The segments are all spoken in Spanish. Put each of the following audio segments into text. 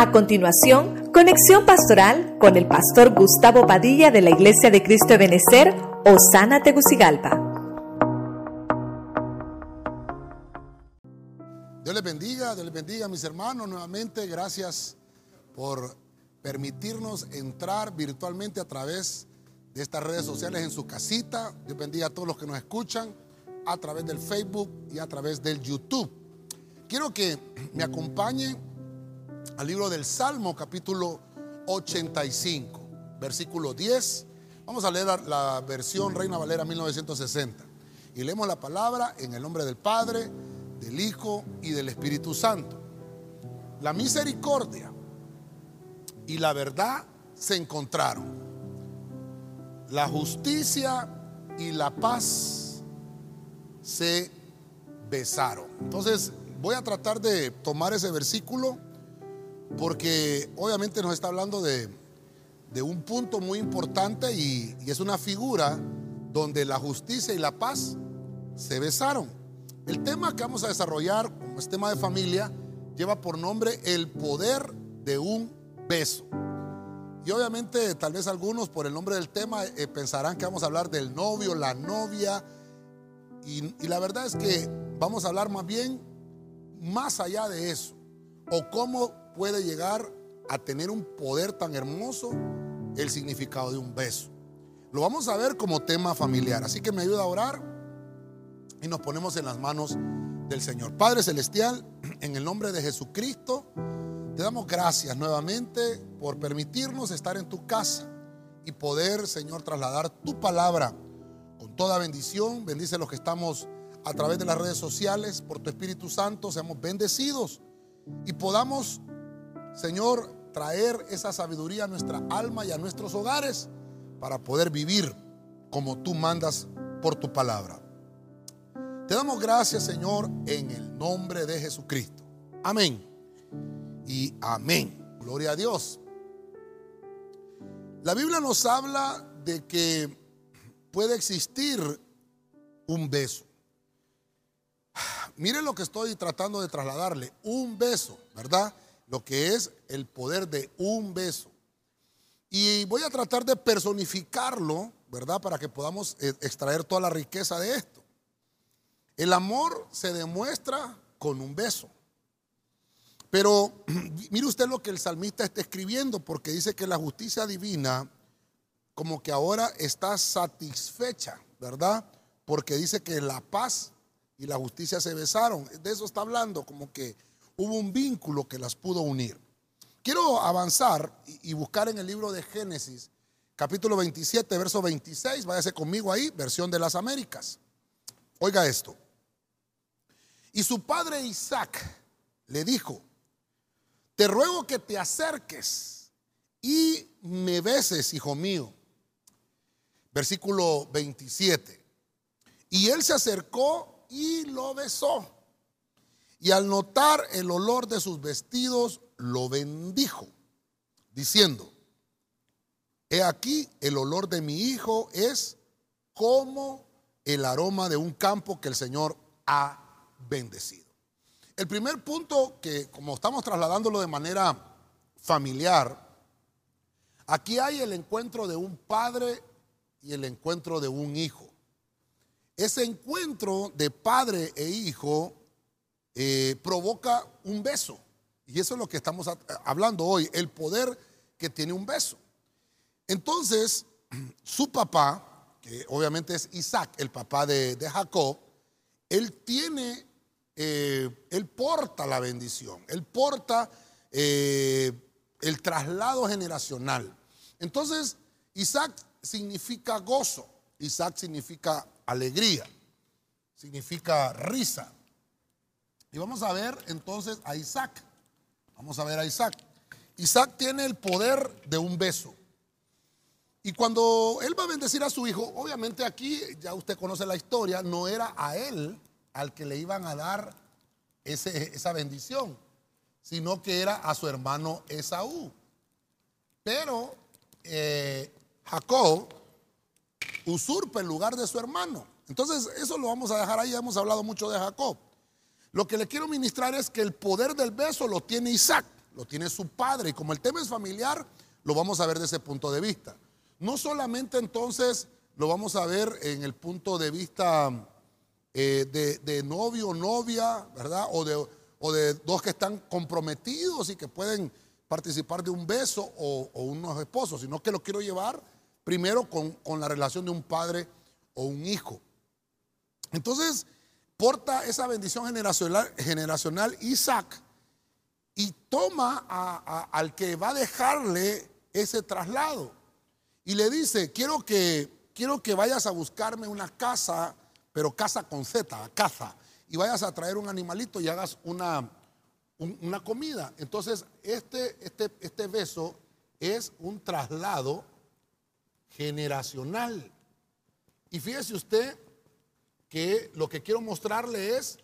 A continuación, conexión pastoral con el pastor Gustavo Padilla de la Iglesia de Cristo de Benecer, Osana Tegucigalpa. Dios les bendiga, Dios les bendiga mis hermanos nuevamente. Gracias por permitirnos entrar virtualmente a través de estas redes sociales en su casita. Dios bendiga a todos los que nos escuchan a través del Facebook y a través del YouTube. Quiero que me acompañen al libro del Salmo capítulo 85, versículo 10. Vamos a leer la versión Reina Valera 1960. Y leemos la palabra en el nombre del Padre, del Hijo y del Espíritu Santo. La misericordia y la verdad se encontraron. La justicia y la paz se besaron. Entonces voy a tratar de tomar ese versículo porque obviamente nos está hablando de, un punto muy importante y, es una figura donde la justicia y la paz se besaron. El tema que vamos a desarrollar como es tema de familia lleva por nombre el poder de un beso. Y obviamente tal vez algunos por el nombre del tema eh, pensarán que vamos a hablar del novio, la novia. Y, y, la verdad es que vamos a hablar más bien más allá de eso. O cómo puede llegar a tener un poder tan hermoso el significado de un beso. Lo vamos a ver como tema familiar. Así que me ayuda a orar y nos ponemos en las manos del Señor. Padre Celestial, en el nombre de Jesucristo. Te damos gracias nuevamente por permitirnos estar en tu casa y poder, Señor, trasladar tu palabra con toda bendición. Bendice a los que estamos a través de las redes sociales, por tu Espíritu Santo, seamos bendecidos y podamos, Señor, traer esa sabiduría a nuestra alma y a nuestros hogares para poder vivir como tú mandas por tu palabra. Te damos gracias, Señor, en el nombre de Jesucristo. Amén y amén. Gloria a Dios. La Biblia nos habla de que puede existir un beso. Miren lo que estoy tratando de trasladarle, un beso, ¿verdad? Lo que es el poder de un beso. Y voy a tratar de personificarlo, ¿verdad? Para que podamos eh, extraer toda la riqueza de esto. El amor se demuestra con un beso. Pero mire usted lo que el salmista está escribiendo, porque dice que la justicia divina como que ahora está satisfecha, ¿verdad? Porque dice que la paz y la justicia se besaron. De eso está hablando, como que hubo un vínculo que las pudo unir. Quiero avanzar y buscar en el libro de Génesis, capítulo 27, verso 26. Váyase conmigo ahí, versión de las Américas. Oiga esto. Y su padre Isaac le dijo, te ruego que te acerques y me beses, hijo mío. Versículo 27. Y él se acercó y lo besó. Y al notar el olor de sus vestidos, lo bendijo, diciendo, he aquí el olor de mi hijo es como el aroma de un campo que el Señor ha bendecido. El primer punto que, como estamos trasladándolo de manera familiar, aquí hay el encuentro de un padre y el encuentro de un hijo. Ese encuentro de padre e hijo eh, provoca un beso. Y eso es lo que estamos hablando hoy, el poder que tiene un beso. Entonces, su papá, que obviamente es Isaac, el papá de, Jacob, él tiene eh, él porta la bendición, Él porta eh, el traslado generacional. Entonces, Isaac significa gozo, Isaac significa alegría, significa risa. Y vamos a ver entonces a Isaac. Vamos a ver a Isaac. Isaac tiene el poder de un beso. Y cuando él va a bendecir a su hijo, obviamente aquí ya usted conoce la historia, no era a él al que le iban a dar esa bendición, sino que era a su hermano Esaú. Pero eh, Jacob usurpa el lugar de su hermano. Entonces, eso lo vamos a dejar ahí, hemos hablado mucho de Jacob. Lo que le quiero ministrar es que el poder del beso lo tiene Isaac. lo tiene su padre. Y como el tema es familiar, lo vamos a ver desde ese punto de vista. No solamente entonces lo vamos a ver en el punto de vista eh, de, novio o novia, ¿verdad? O de, o de dos que están comprometidos y que pueden participar de un beso o, unos esposos, sino que lo quiero llevar primero con, con la relación de un padre o un hijo. Entonces, porta esa bendición generacional, Isaac y toma al que va a dejarle ese traslado. Y le dice, quiero que, quiero que vayas a buscarme una casa, pero casa con Z, caza, y vayas a traer un animalito y hagas una, una comida. Entonces, este, este, este beso es un traslado generacional. Y fíjese usted que lo que quiero mostrarle es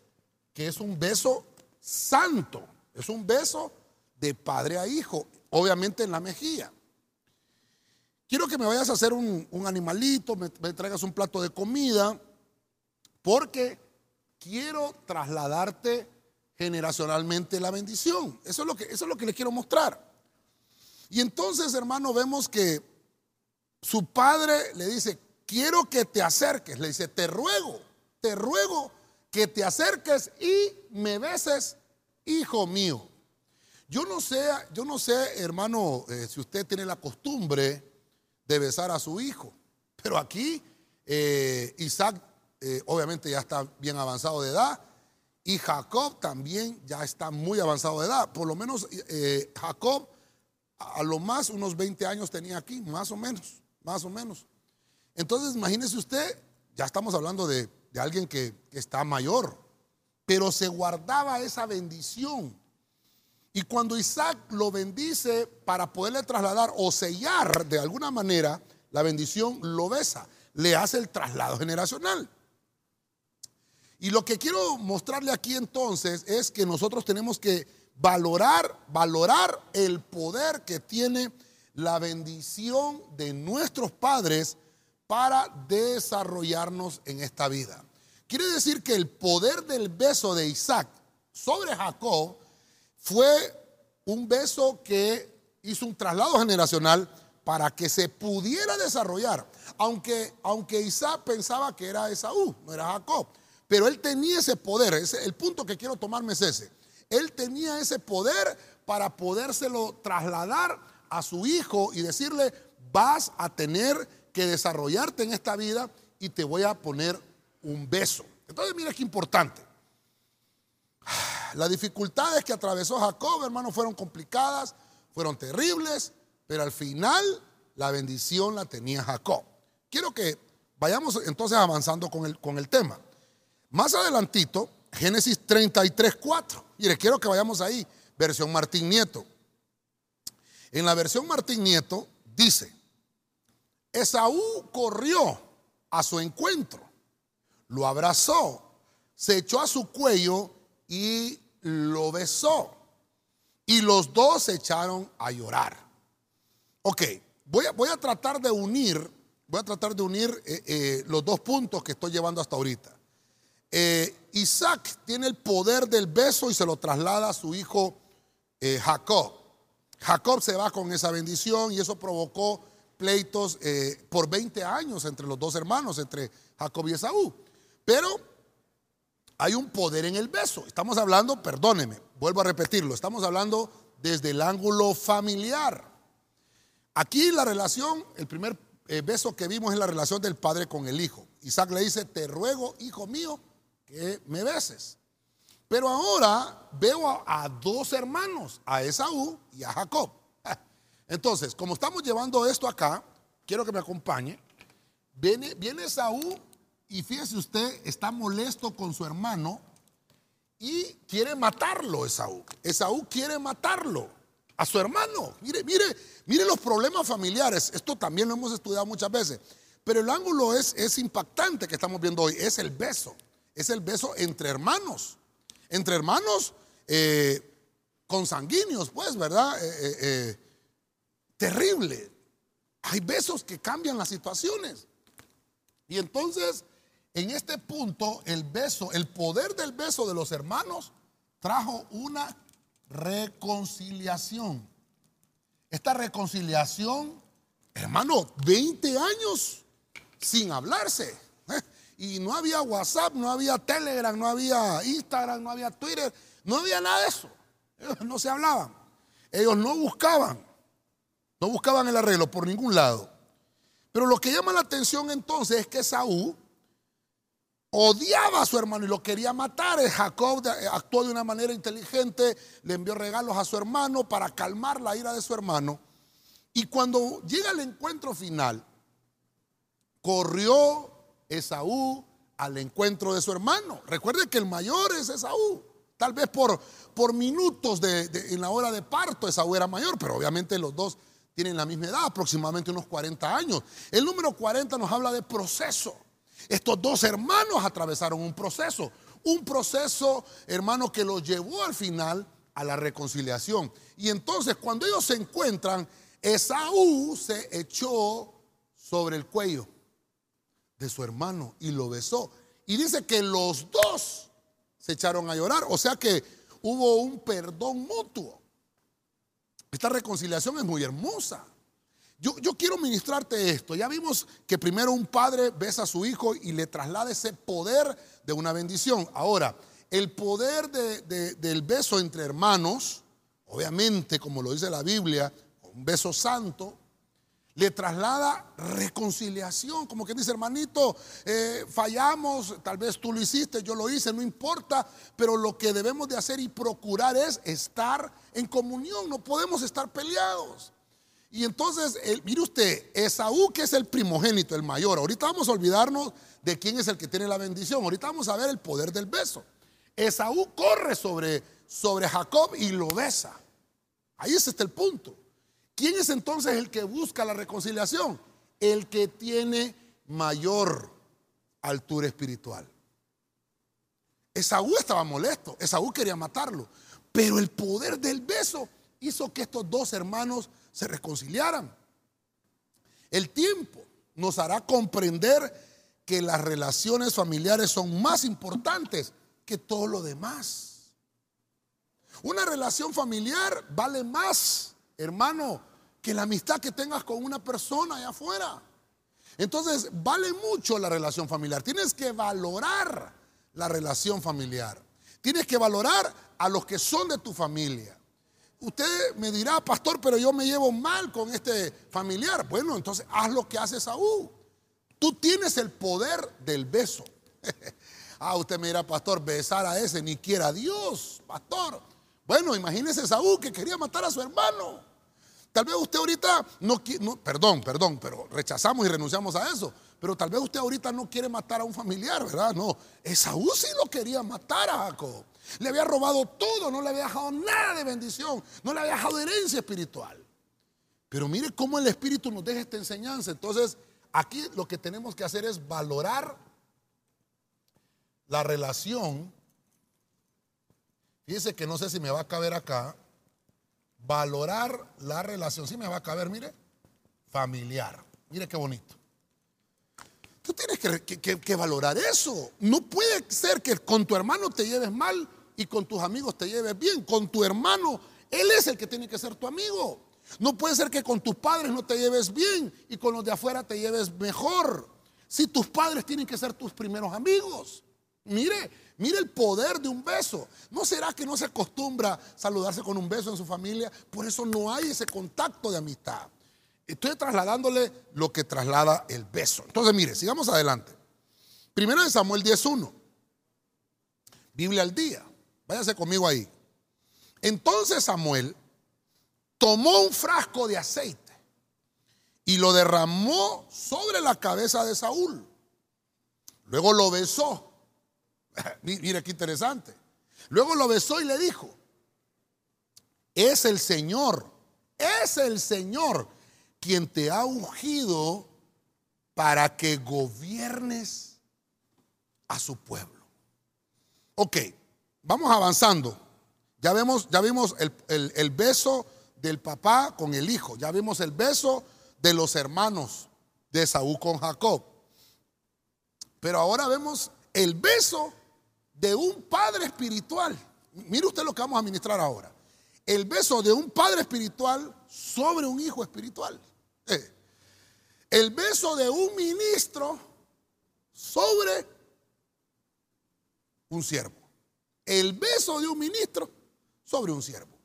que es un beso santo, es un beso de padre a hijo, obviamente en la mejilla. Quiero que me vayas a hacer un, animalito, me, traigas un plato de comida, porque quiero trasladarte generacionalmente la bendición. Eso es lo que, eso es lo que le quiero mostrar. Y entonces, hermano, vemos que su padre le dice, quiero que te acerques. Le dice, te ruego, te ruego que te acerques y me beses, hijo mío. Yo no sé, yo no sé, hermano, eh, si usted tiene la costumbre de besar a su hijo, pero aquí eh, Isaac eh, obviamente ya está bien avanzado de edad y Jacob también ya está muy avanzado de edad. Por lo menos Jacob a lo más unos 20 años tenía aquí, más o menos, más o menos. Entonces imagínese usted, ya estamos hablando de de alguien que, está mayor, pero se guardaba esa bendición. Y cuando Isaac lo bendice para poderle trasladar o sellar de alguna manera la bendición, lo besa, le hace el traslado generacional. Y lo que quiero mostrarle aquí entonces es que nosotros tenemos que valorar, valorar el poder que tiene la bendición de nuestros padres para desarrollarnos en esta vida. Quiere decir que el poder del beso de Isaac sobre Jacob fue un beso que hizo un traslado generacional para que se pudiera desarrollar. Aunque, aunque Isaac pensaba que era Esaú, no era Jacob. Pero él tenía ese poder. el punto que quiero tomarme es ese. Él tenía ese poder para podérselo trasladar a su hijo y decirle, vas a tener que desarrollarte en esta vida y te voy a poner un beso. Entonces, mira qué importante. Las dificultades que atravesó Jacob, hermano, fueron complicadas, fueron terribles, pero al final la bendición la tenía Jacob. Quiero que vayamos entonces avanzando con el, con el tema. Más adelantito, Génesis 33, 4. Mire, quiero que vayamos ahí, versión Martín Nieto. En la versión Martín Nieto dice, Esaú corrió a su encuentro lo abrazó, se echó a su cuello y lo besó. Y los dos se echaron a llorar. Ok, voy a, voy a tratar de unir, voy a tratar de unir eh, eh, los dos puntos que estoy llevando hasta ahorita. Eh, Isaac tiene el poder del beso y se lo traslada a su hijo Jacob. Jacob se va con esa bendición y eso provocó pleitos por 20 años entre los dos hermanos, entre Jacob y Esaú. Pero hay un poder en el beso. Estamos hablando, perdóneme, vuelvo a repetirlo, estamos hablando desde el ángulo familiar. Aquí la relación, el primer eh, beso que vimos es la relación del padre con el hijo. Isaac le dice, te ruego, hijo mío, que me beses. Pero ahora veo a, dos hermanos, a Esaú y a Jacob. Entonces, como estamos llevando esto acá, quiero que me acompañe. Viene, viene Esaú y fíjese usted, está molesto con su hermano y quiere matarlo Esaú. Esaú quiere matarlo a su hermano. Mire, mire, mire los problemas familiares. Esto también lo hemos estudiado muchas veces. Pero el ángulo es, es impactante que estamos viendo hoy. Es el beso. Es el beso entre hermanos. Entre hermanos eh, consanguíneos, pues, ¿verdad? Eh, eh, terrible. Hay besos que cambian las situaciones. Y entonces en este punto, el beso, el poder del beso de los hermanos trajo una reconciliación. Esta reconciliación, hermano, 20 años sin hablarse. ¿eh? Y no había WhatsApp, no había Telegram, no había Instagram, no había Twitter, no había nada de eso. Ellos no se hablaban. Ellos no buscaban, no buscaban el arreglo por ningún lado. Pero lo que llama la atención entonces es que Saúl odiaba a su hermano y lo quería matar. Jacob actuó de una manera inteligente, le envió regalos a su hermano para calmar la ira de su hermano. Y cuando llega el encuentro final, corrió Esaú al encuentro de su hermano. Recuerde que el mayor es Esaú. Tal vez por, por minutos en la hora de parto Esaú era mayor, pero obviamente los dos tienen la misma edad, aproximadamente unos 40 años. El número 40 nos habla de proceso. Estos dos hermanos atravesaron un proceso, un proceso, hermano, que los llevó al final a la reconciliación. Y entonces cuando ellos se encuentran, Esaú se echó sobre el cuello de su hermano y lo besó. Y dice que los dos se echaron a llorar, o sea que hubo un perdón mutuo. Esta reconciliación es muy hermosa. Yo, quiero ministrarte esto. Ya vimos que primero un padre besa a su hijo y le traslada ese poder de una bendición. Ahora, el poder del beso entre hermanos, obviamente, como lo dice la Biblia, un beso santo, le traslada reconciliación, como que dice, hermanito, eh, fallamos, tal vez tú lo hiciste, yo lo hice, no importa, pero lo que debemos de hacer y procurar es estar en comunión, no podemos estar peleados. Y entonces, mire usted, Esaú que es el primogénito, el mayor, ahorita vamos a olvidarnos de quién es el que tiene la bendición, ahorita vamos a ver el poder del beso. Esaú corre sobre, sobre Jacob y lo besa. Ahí es este el punto. ¿Quién es entonces el que busca la reconciliación? El que tiene mayor altura espiritual. Esaú estaba molesto, Esaú quería matarlo, pero el poder del beso hizo que estos dos hermanos se reconciliaran. El tiempo nos hará comprender que las relaciones familiares son más importantes que todo lo demás. Una relación familiar vale más, hermano, que la amistad que tengas con una persona allá afuera. Entonces, vale mucho la relación familiar. Tienes que valorar la relación familiar. Tienes que valorar a los que son de tu familia. Usted me dirá, pastor, pero yo me llevo mal con este familiar. Bueno, entonces haz lo que hace Saúl. Tú tienes el poder del beso. ah, usted me dirá, pastor, besar a ese, ni quiera Dios, pastor. Bueno, imagínese Saúl que quería matar a su hermano. Tal vez usted ahorita no, no perdón, perdón, pero rechazamos y renunciamos a eso. Pero tal vez usted ahorita no quiere matar a un familiar, ¿verdad? No, Saúl sí lo quería matar a Jacob. Le había robado todo, no le había dejado nada de bendición, no le había dejado herencia espiritual. Pero mire cómo el Espíritu nos deja esta enseñanza. Entonces, aquí lo que tenemos que hacer es valorar la relación. Fíjese que no sé si me va a caber acá. Valorar la relación, si me va a caber, mire, familiar. Mire qué bonito. Tú tienes que, que, valorar eso. No puede ser que con tu hermano te lleves mal y con tus amigos te lleves bien. Con tu hermano, él es el que tiene que ser tu amigo. No puede ser que con tus padres no te lleves bien y con los de afuera te lleves mejor. Si tus padres tienen que ser tus primeros amigos. Mire, mire el poder de un beso. ¿No será que no se acostumbra saludarse con un beso en su familia? Por eso no hay ese contacto de amistad. Estoy trasladándole lo que traslada el beso. Entonces, mire, sigamos adelante. Primero de Samuel 10.1. Biblia al día. Váyase conmigo ahí. Entonces Samuel tomó un frasco de aceite y lo derramó sobre la cabeza de Saúl. Luego lo besó. Mira qué interesante. Luego lo besó y le dijo, es el Señor, es el Señor quien te ha ungido para que gobiernes a su pueblo. Ok, Vamos avanzando. Ya, vemos, ya vimos el, beso del papá con el hijo. Ya vimos el beso de los hermanos de Saúl con Jacob. Pero ahora vemos el beso de un padre espiritual. Mire usted lo que vamos a ministrar ahora. el beso de un padre espiritual sobre un hijo espiritual. Eh, el beso de un ministro sobre un siervo. El beso de un ministro sobre un siervo.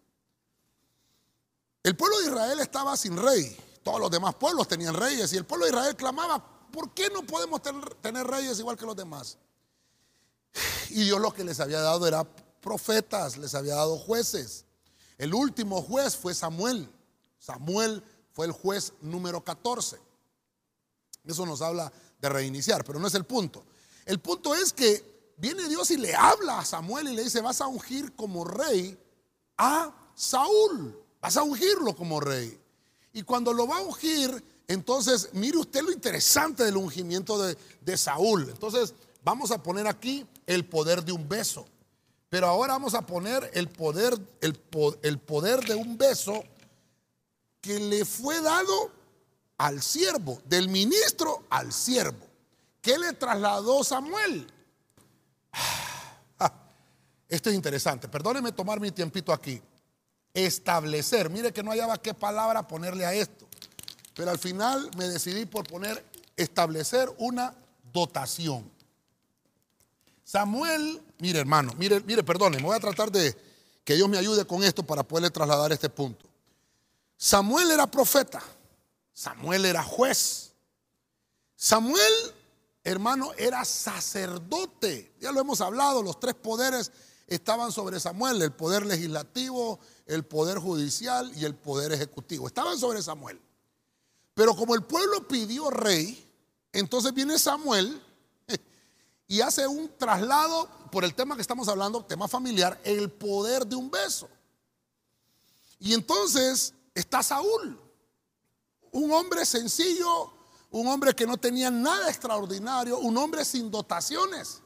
El pueblo de Israel estaba sin rey. Todos los demás pueblos tenían reyes y el pueblo de Israel clamaba, ¿por qué no podemos tener reyes igual que los demás? Y Dios lo que les había dado era profetas, les había dado jueces. El último juez fue Samuel. Samuel fue el juez número 14. Eso nos habla de reiniciar, pero no es el punto. El punto es que viene Dios y le habla a Samuel y le dice, vas a ungir como rey a Saúl. Vas a ungirlo como rey. Y cuando lo va a ungir, entonces mire usted lo interesante del ungimiento de, de Saúl. Entonces vamos a poner aquí el poder de un beso. Pero ahora vamos a poner el poder, el, el poder de un beso que le fue dado al siervo, del ministro al siervo. ¿Qué le trasladó Samuel? Ah, esto es interesante. Perdóneme tomar mi tiempito aquí. Establecer. Mire que no hallaba qué palabra ponerle a esto. Pero al final me decidí por poner establecer una dotación. Samuel, mire hermano, mire, mire, perdone, me voy a tratar de que Dios me ayude con esto para poderle trasladar este punto. Samuel era profeta, Samuel era juez, Samuel, hermano, era sacerdote. Ya lo hemos hablado, los tres poderes estaban sobre Samuel, el poder legislativo, el poder judicial y el poder ejecutivo. Estaban sobre Samuel. Pero como el pueblo pidió rey, entonces viene Samuel y hace un traslado por el tema que estamos hablando, tema familiar, el poder de un beso. Y entonces está Saúl, un hombre sencillo, un hombre que no tenía nada extraordinario, un hombre sin dotaciones.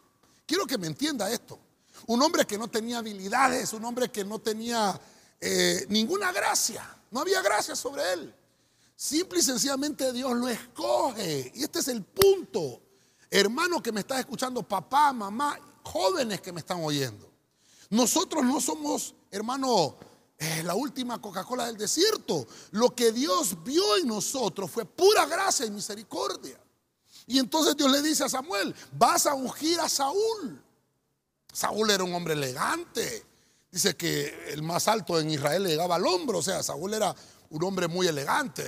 Quiero que me entienda esto. Un hombre que no tenía habilidades, un hombre que no tenía eh, ninguna gracia. No había gracia sobre él. Simple y sencillamente Dios lo escoge. Y este es el punto. Hermano que me estás escuchando, papá, mamá, jóvenes que me están oyendo. Nosotros no somos, hermano, eh, la última Coca-Cola del desierto. Lo que Dios vio en nosotros fue pura gracia y misericordia. Y entonces Dios le dice a Samuel, vas a ungir a Saúl. Saúl era un hombre elegante. Dice que el más alto en Israel le llegaba al hombro. O sea, Saúl era un hombre muy elegante.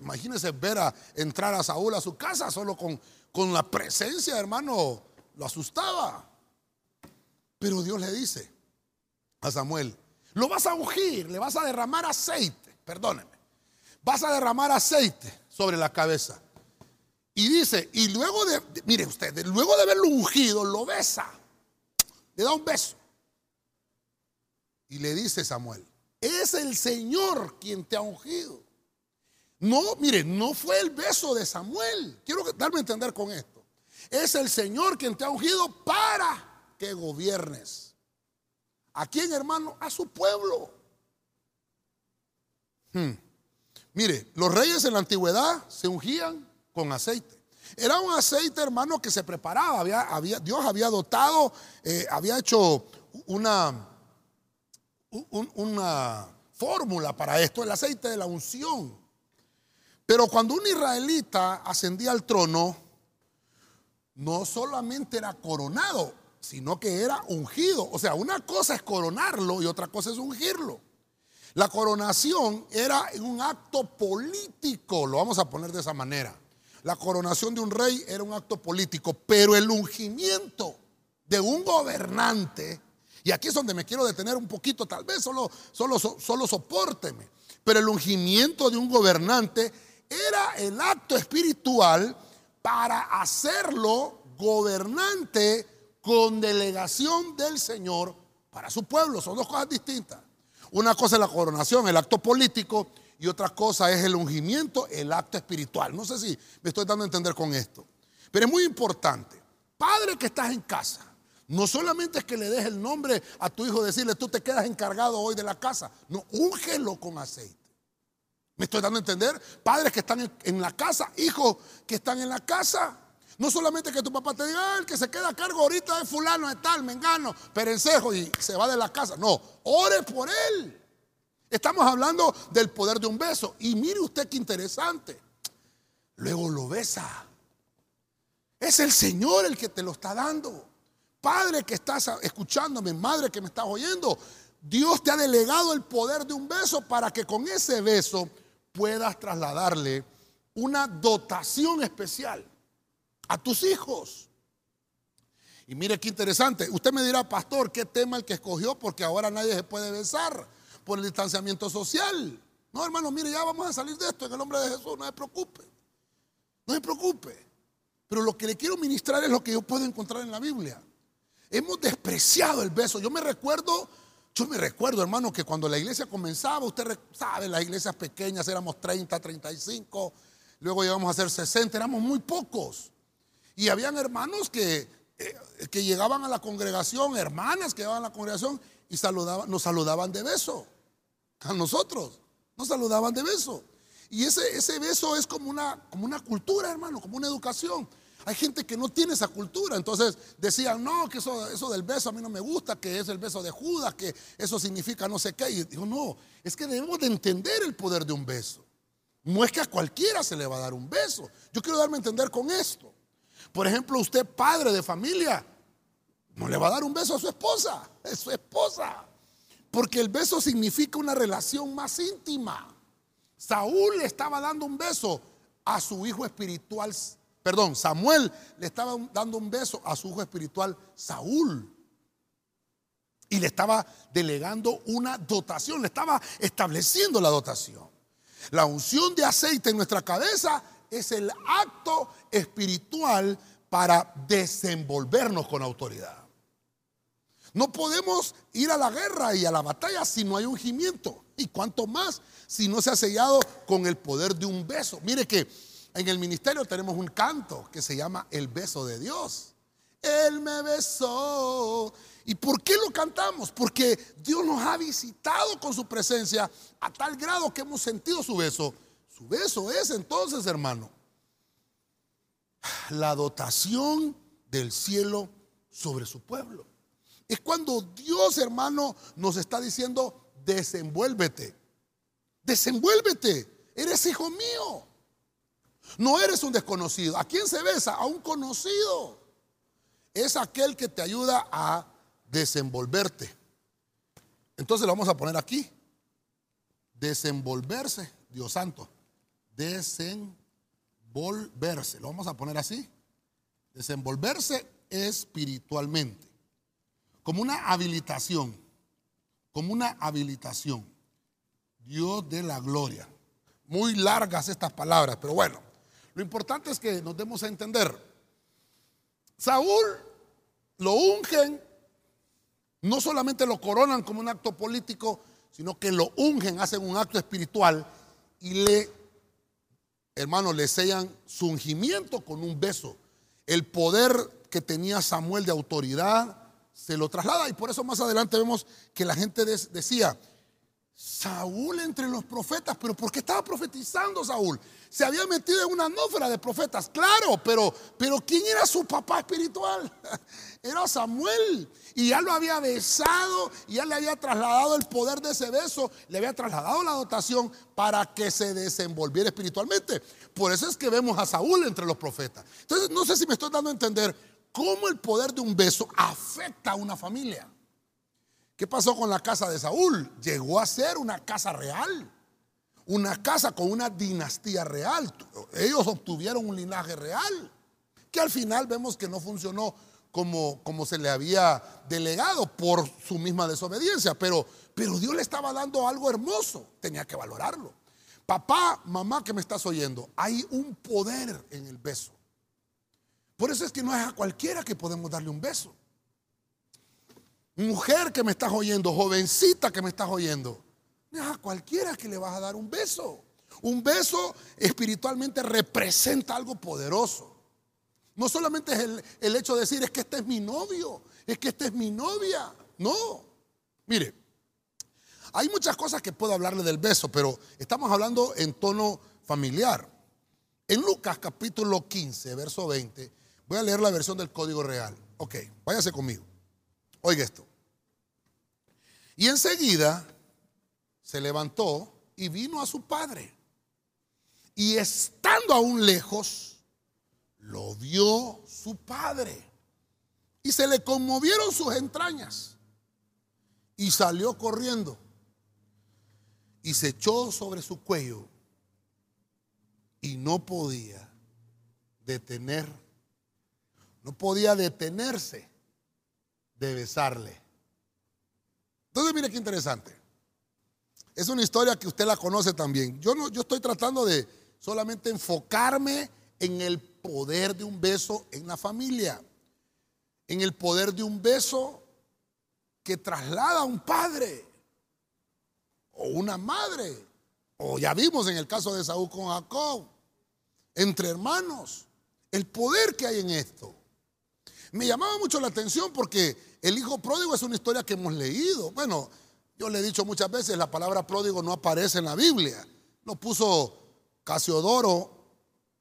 Imagínense ver a entrar a Saúl a su casa solo con, con la presencia, hermano, lo asustaba. Pero Dios le dice a Samuel, lo vas a ungir, le vas a derramar aceite, perdóneme, vas a derramar aceite sobre la cabeza. Y dice, y luego de, mire usted, luego de haberlo ungido, lo besa, le da un beso. Y le dice Samuel, es el Señor quien te ha ungido. No, mire, no fue el beso de Samuel. Quiero darme a entender con esto. Es el Señor quien te ha ungido para que gobiernes. ¿A quién, hermano? A su pueblo. Hmm. Mire, los reyes en la antigüedad se ungían con aceite. Era un aceite, hermano, que se preparaba. Dios había dotado, eh, había hecho una, una fórmula para esto, el aceite de la unción. Pero cuando un israelita ascendía al trono, no solamente era coronado, sino que era ungido. O sea, una cosa es coronarlo y otra cosa es ungirlo. La coronación era un acto político, lo vamos a poner de esa manera. La coronación de un rey era un acto político, pero el ungimiento de un gobernante, y aquí es donde me quiero detener un poquito, tal vez solo, solo, solo pero el ungimiento de un gobernante era el acto espiritual para hacerlo gobernante con delegación del Señor para su pueblo. Son dos cosas distintas. Una cosa es la coronación, el acto político, y otra cosa es el ungimiento, el acto espiritual. No sé si me estoy dando a entender con esto. Pero es muy importante. Padre que estás en casa, no solamente es que le des el nombre a tu hijo, decirle tú te quedas encargado hoy de la casa. No, úngelo con aceite. ¿Me estoy dando a entender? Padres que están en, la casa, hijos que están en la casa. No solamente que tu papá te diga, ah, el que se queda a cargo ahorita es fulano, de tal, mengano, perencejo y se va de la casa. No, ore por él. Estamos hablando del poder de un beso. Y mire usted qué interesante. Luego lo besa. Es el Señor el que te lo está dando. Padre que estás escuchándome, madre que me estás oyendo, Dios te ha delegado el poder de un beso para que con ese beso puedas trasladarle una dotación especial a tus hijos. Y mire qué interesante. Usted me dirá, pastor, ¿qué tema el que escogió? Porque ahora nadie se puede besar por el distanciamiento social. No, hermano, mire, ya vamos a salir de esto en el nombre de Jesús, no se preocupe. No se preocupe. Pero lo que le quiero ministrar es lo que yo puedo encontrar en la Biblia. Hemos despreciado el beso. Yo me recuerdo, yo me recuerdo, hermano, que cuando la iglesia comenzaba, usted sabe, las iglesias pequeñas éramos 30, 35, luego llegamos a ser 60, éramos muy pocos. Y habían hermanos que, eh, que llegaban a la congregación, hermanas que llegaban a la congregación y saludaban, nos saludaban de beso. A nosotros, nos saludaban de beso. Y ese, ese beso es como una, como una cultura, hermano, como una educación. Hay gente que no tiene esa cultura. Entonces decían, no, que eso, eso del beso a mí no me gusta, que es el beso de Judas, que eso significa no sé qué. Y digo, no, es que debemos de entender el poder de un beso. No es que a cualquiera se le va a dar un beso. Yo quiero darme a entender con esto. Por ejemplo, usted padre de familia, no le va a dar un beso a su esposa, es su esposa. Porque el beso significa una relación más íntima. Saúl le estaba dando un beso a su hijo espiritual, perdón, Samuel le estaba dando un beso a su hijo espiritual Saúl. Y le estaba delegando una dotación, le estaba estableciendo la dotación. La unción de aceite en nuestra cabeza es el acto espiritual para desenvolvernos con autoridad. No podemos ir a la guerra y a la batalla si no hay ungimiento. Y cuanto más si no se ha sellado con el poder de un beso. Mire que en el ministerio tenemos un canto que se llama El beso de Dios. Él me besó. ¿Y por qué lo cantamos? Porque Dios nos ha visitado con su presencia a tal grado que hemos sentido su beso. Su beso es entonces, hermano, la dotación del cielo sobre su pueblo. Es cuando Dios, hermano, nos está diciendo, desenvuélvete. Desenvuélvete. Eres hijo mío. No eres un desconocido. ¿A quién se besa? A un conocido. Es aquel que te ayuda a desenvolverte. Entonces lo vamos a poner aquí. Desenvolverse, Dios santo. Desenvolverse. Lo vamos a poner así. Desenvolverse espiritualmente como una habilitación, como una habilitación. Dios de la gloria. Muy largas estas palabras, pero bueno, lo importante es que nos demos a entender. Saúl lo ungen, no solamente lo coronan como un acto político, sino que lo ungen, hacen un acto espiritual y le, hermano, le sellan su ungimiento con un beso. El poder que tenía Samuel de autoridad, se lo traslada y por eso más adelante vemos que la gente decía, Saúl entre los profetas, pero ¿por qué estaba profetizando Saúl? Se había metido en una atmósfera de profetas, claro, pero, pero ¿quién era su papá espiritual? Era Samuel. Y ya lo había besado, ya le había trasladado el poder de ese beso, le había trasladado la dotación para que se desenvolviera espiritualmente. Por eso es que vemos a Saúl entre los profetas. Entonces, no sé si me estoy dando a entender cómo el poder de un beso afecta a una familia. ¿Qué pasó con la casa de Saúl? Llegó a ser una casa real, una casa con una dinastía real. Ellos obtuvieron un linaje real, que al final vemos que no funcionó como, como se le había delegado por su misma desobediencia, pero, pero Dios le estaba dando algo hermoso, tenía que valorarlo. Papá, mamá que me estás oyendo, hay un poder en el beso. Por eso es que no es a cualquiera que podemos darle un beso. Mujer que me estás oyendo, jovencita que me estás oyendo, no a cualquiera que le vas a dar un beso. Un beso espiritualmente representa algo poderoso. No solamente es el, el, hecho de decir es que este es mi novio, es que esta es mi novia. No. Mire, hay muchas cosas que puedo hablarle del beso, pero estamos hablando en tono familiar. En Lucas capítulo 15, verso 20, Voy a leer la versión del Código Real. Ok, váyase conmigo. Oiga esto. Y enseguida se levantó y vino a su padre. Y estando aún lejos, lo vio su padre. Y se le conmovieron sus entrañas. Y salió corriendo. Y se echó sobre su cuello. Y no podía detener. No podía detenerse de besarle. Entonces, mire qué interesante. Es una historia que usted la conoce también. Yo no, yo estoy tratando de solamente enfocarme en el poder de un beso en la familia, en el poder de un beso que traslada a un padre o una madre, o ya vimos en el caso de Saúl con Jacob, entre hermanos, el poder que hay en esto. Me llamaba mucho la atención porque el hijo pródigo es una historia que hemos leído. Bueno, yo le he dicho muchas veces, la palabra pródigo no aparece en la Biblia. Lo puso Casiodoro,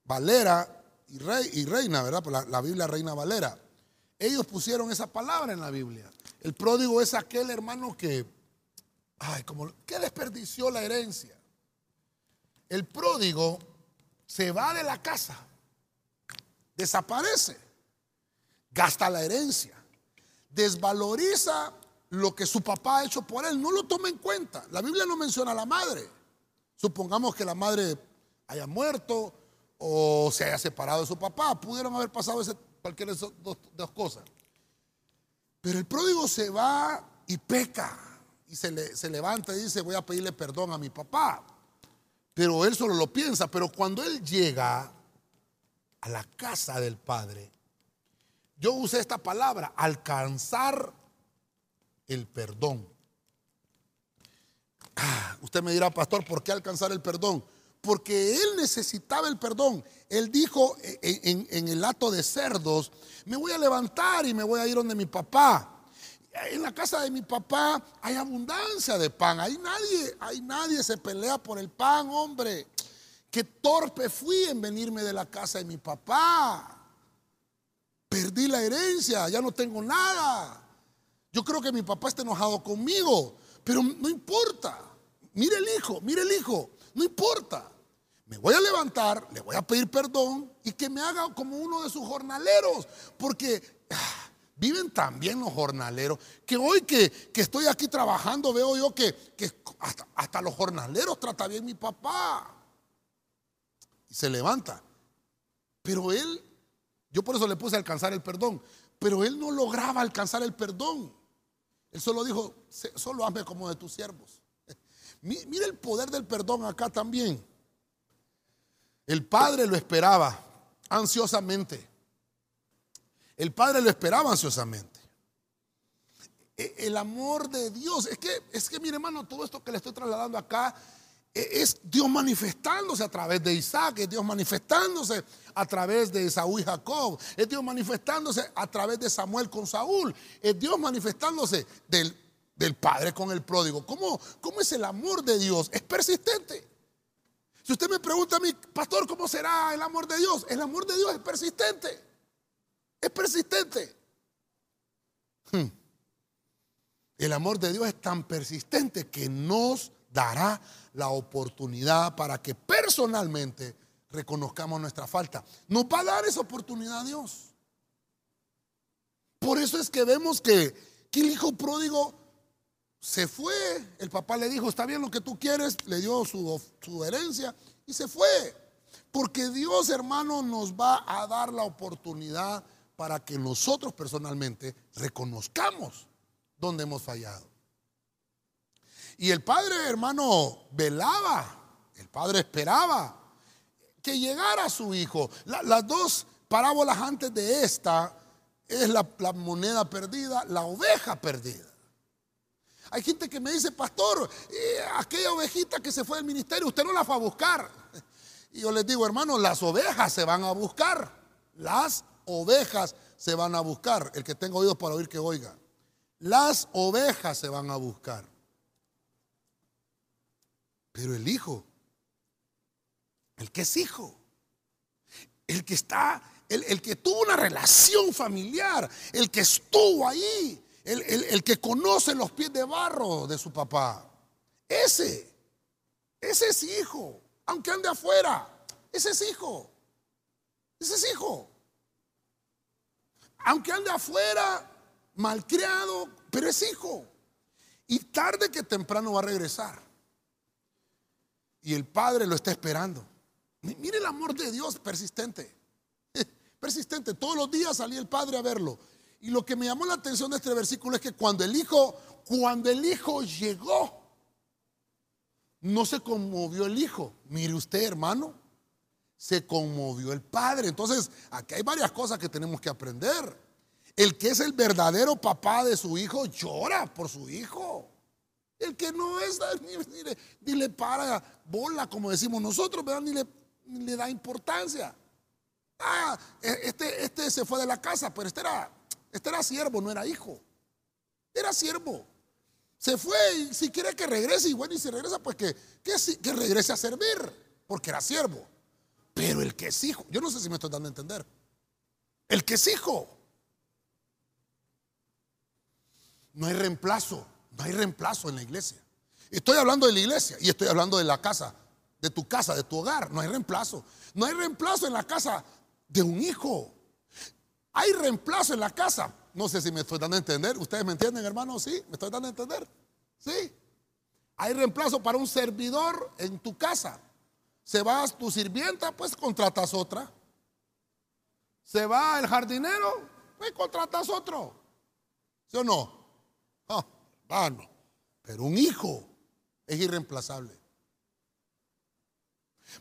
Valera y, rey, y Reina, ¿verdad? La, la Biblia Reina Valera. Ellos pusieron esa palabra en la Biblia. El pródigo es aquel hermano que, ay, como, que desperdició la herencia. El pródigo se va de la casa, desaparece, gasta la herencia, desvaloriza lo que su papá ha hecho por él, no lo toma en cuenta. La Biblia no menciona a la madre. Supongamos que la madre haya muerto o se haya separado de su papá. Pudieron haber pasado ese, cualquiera de esas dos, dos cosas. Pero el pródigo se va y peca. Y se, le, se levanta y dice, voy a pedirle perdón a mi papá. Pero él solo lo piensa. Pero cuando él llega a la casa del padre, yo usé esta palabra, alcanzar el perdón. Ah, usted me dirá, pastor, ¿por qué alcanzar el perdón? Porque él necesitaba el perdón. Él dijo en, el acto de cerdos, me voy a levantar y me voy a ir donde mi papá. En la casa de mi papá hay abundancia de pan. Ahí nadie, ahí nadie se pelea por el pan, hombre. Qué torpe fui en venirme de la casa de mi papá. Perdí la herencia, ya no tengo nada. Yo creo que mi papá está enojado conmigo, pero no importa. Mire el hijo, mire el hijo, no importa. Me voy a levantar, le voy a pedir perdón y que me haga como uno de sus jornaleros, porque ah, viven tan bien los jornaleros que hoy que, que, estoy aquí trabajando veo yo que, que hasta, hasta los jornaleros trata bien mi papá. Y se levanta. Pero él, yo por eso le puse a alcanzar el perdón, pero él no lograba alcanzar el perdón. Él solo dijo, solo hazme como de tus siervos. Mira el poder del perdón acá también. El padre lo esperaba ansiosamente. El padre lo esperaba ansiosamente. E, el amor de Dios, es que, es que, mire hermano, todo esto que le estoy trasladando acá es Dios manifestándose a través de Isaac, es Dios manifestándose a través de Saúl y Jacob, es Dios manifestándose a través de Samuel con Saúl, es Dios manifestándose del, del padre con el pródigo. ¿Cómo, ¿Cómo es el amor de Dios? Es persistente. Si usted me pregunta a mí, pastor, ¿cómo será el amor de Dios? El amor de Dios es persistente. Es persistente. Hmm. El amor de Dios es tan persistente que nos dará la oportunidad para que personalmente reconozcamos nuestra falta. Nos va a dar esa oportunidad Dios. Por eso es que vemos que, el hijo pródigo se fue. El papá le dijo, está bien lo que tú quieres, le dio su, su herencia y se fue. Porque Dios, hermano, nos va a dar la oportunidad para que nosotros personalmente reconozcamos donde hemos fallado. Y el padre, hermano, velaba, el padre esperaba que llegara su hijo. La, las dos parábolas antes de esta es la, la, moneda perdida, la oveja perdida. Hay gente que me dice, pastor, eh, aquella ovejita que se fue del ministerio, usted no la fue a buscar. Y yo les digo, hermano, las ovejas se van a buscar. Las ovejas se van a buscar. El que tenga oídos para oír que oiga. Las ovejas se van a buscar. Pero el hijo, el que es hijo, el que está, el, el que tuvo una relación familiar, el que estuvo ahí, el, el, el, que conoce los pies de barro de su papá, ese, ese es hijo, aunque ande afuera, ese es hijo, ese es hijo. Aunque ande afuera, malcriado, pero es hijo. Y tarde que temprano va a regresar. Y el padre lo está esperando. Mire el amor de Dios persistente. Persistente. Todos los días salía el padre a verlo. Y lo que me llamó la atención de este versículo es que cuando el hijo, cuando el hijo llegó, no se conmovió el hijo. Mire usted, hermano, se conmovió el padre. Entonces, aquí hay varias cosas que tenemos que aprender. El que es el verdadero papá de su hijo llora por su hijo. El que no es, ni, le, para bola, como decimos nosotros, Ni, le, le da importancia. Ah, e, este, este se fue de la casa, pero este era este era siervo, no era hijo. Era siervo. Se fue y si quiere que regrese, y bueno, y si regresa, pues que, que, regrese a servir, porque era siervo. Pero el que es hijo, yo no sé si me estoy dando a entender. El que es hijo. No hay reemplazo, no hay reemplazo en la iglesia. Estoy hablando de la iglesia y estoy hablando de la casa, de tu casa, de tu hogar. No hay reemplazo. No hay reemplazo en la casa de un hijo. Hay reemplazo en la casa. No sé si me estoy dando a entender. ¿Ustedes me entienden, hermano? Sí, me estoy dando a entender. Sí. Hay reemplazo para un servidor en tu casa. Se va tu sirvienta, pues contratas otra. Se va el jardinero, pues contratas otro. ¿Sí o no? Pero un hijo es irreemplazable.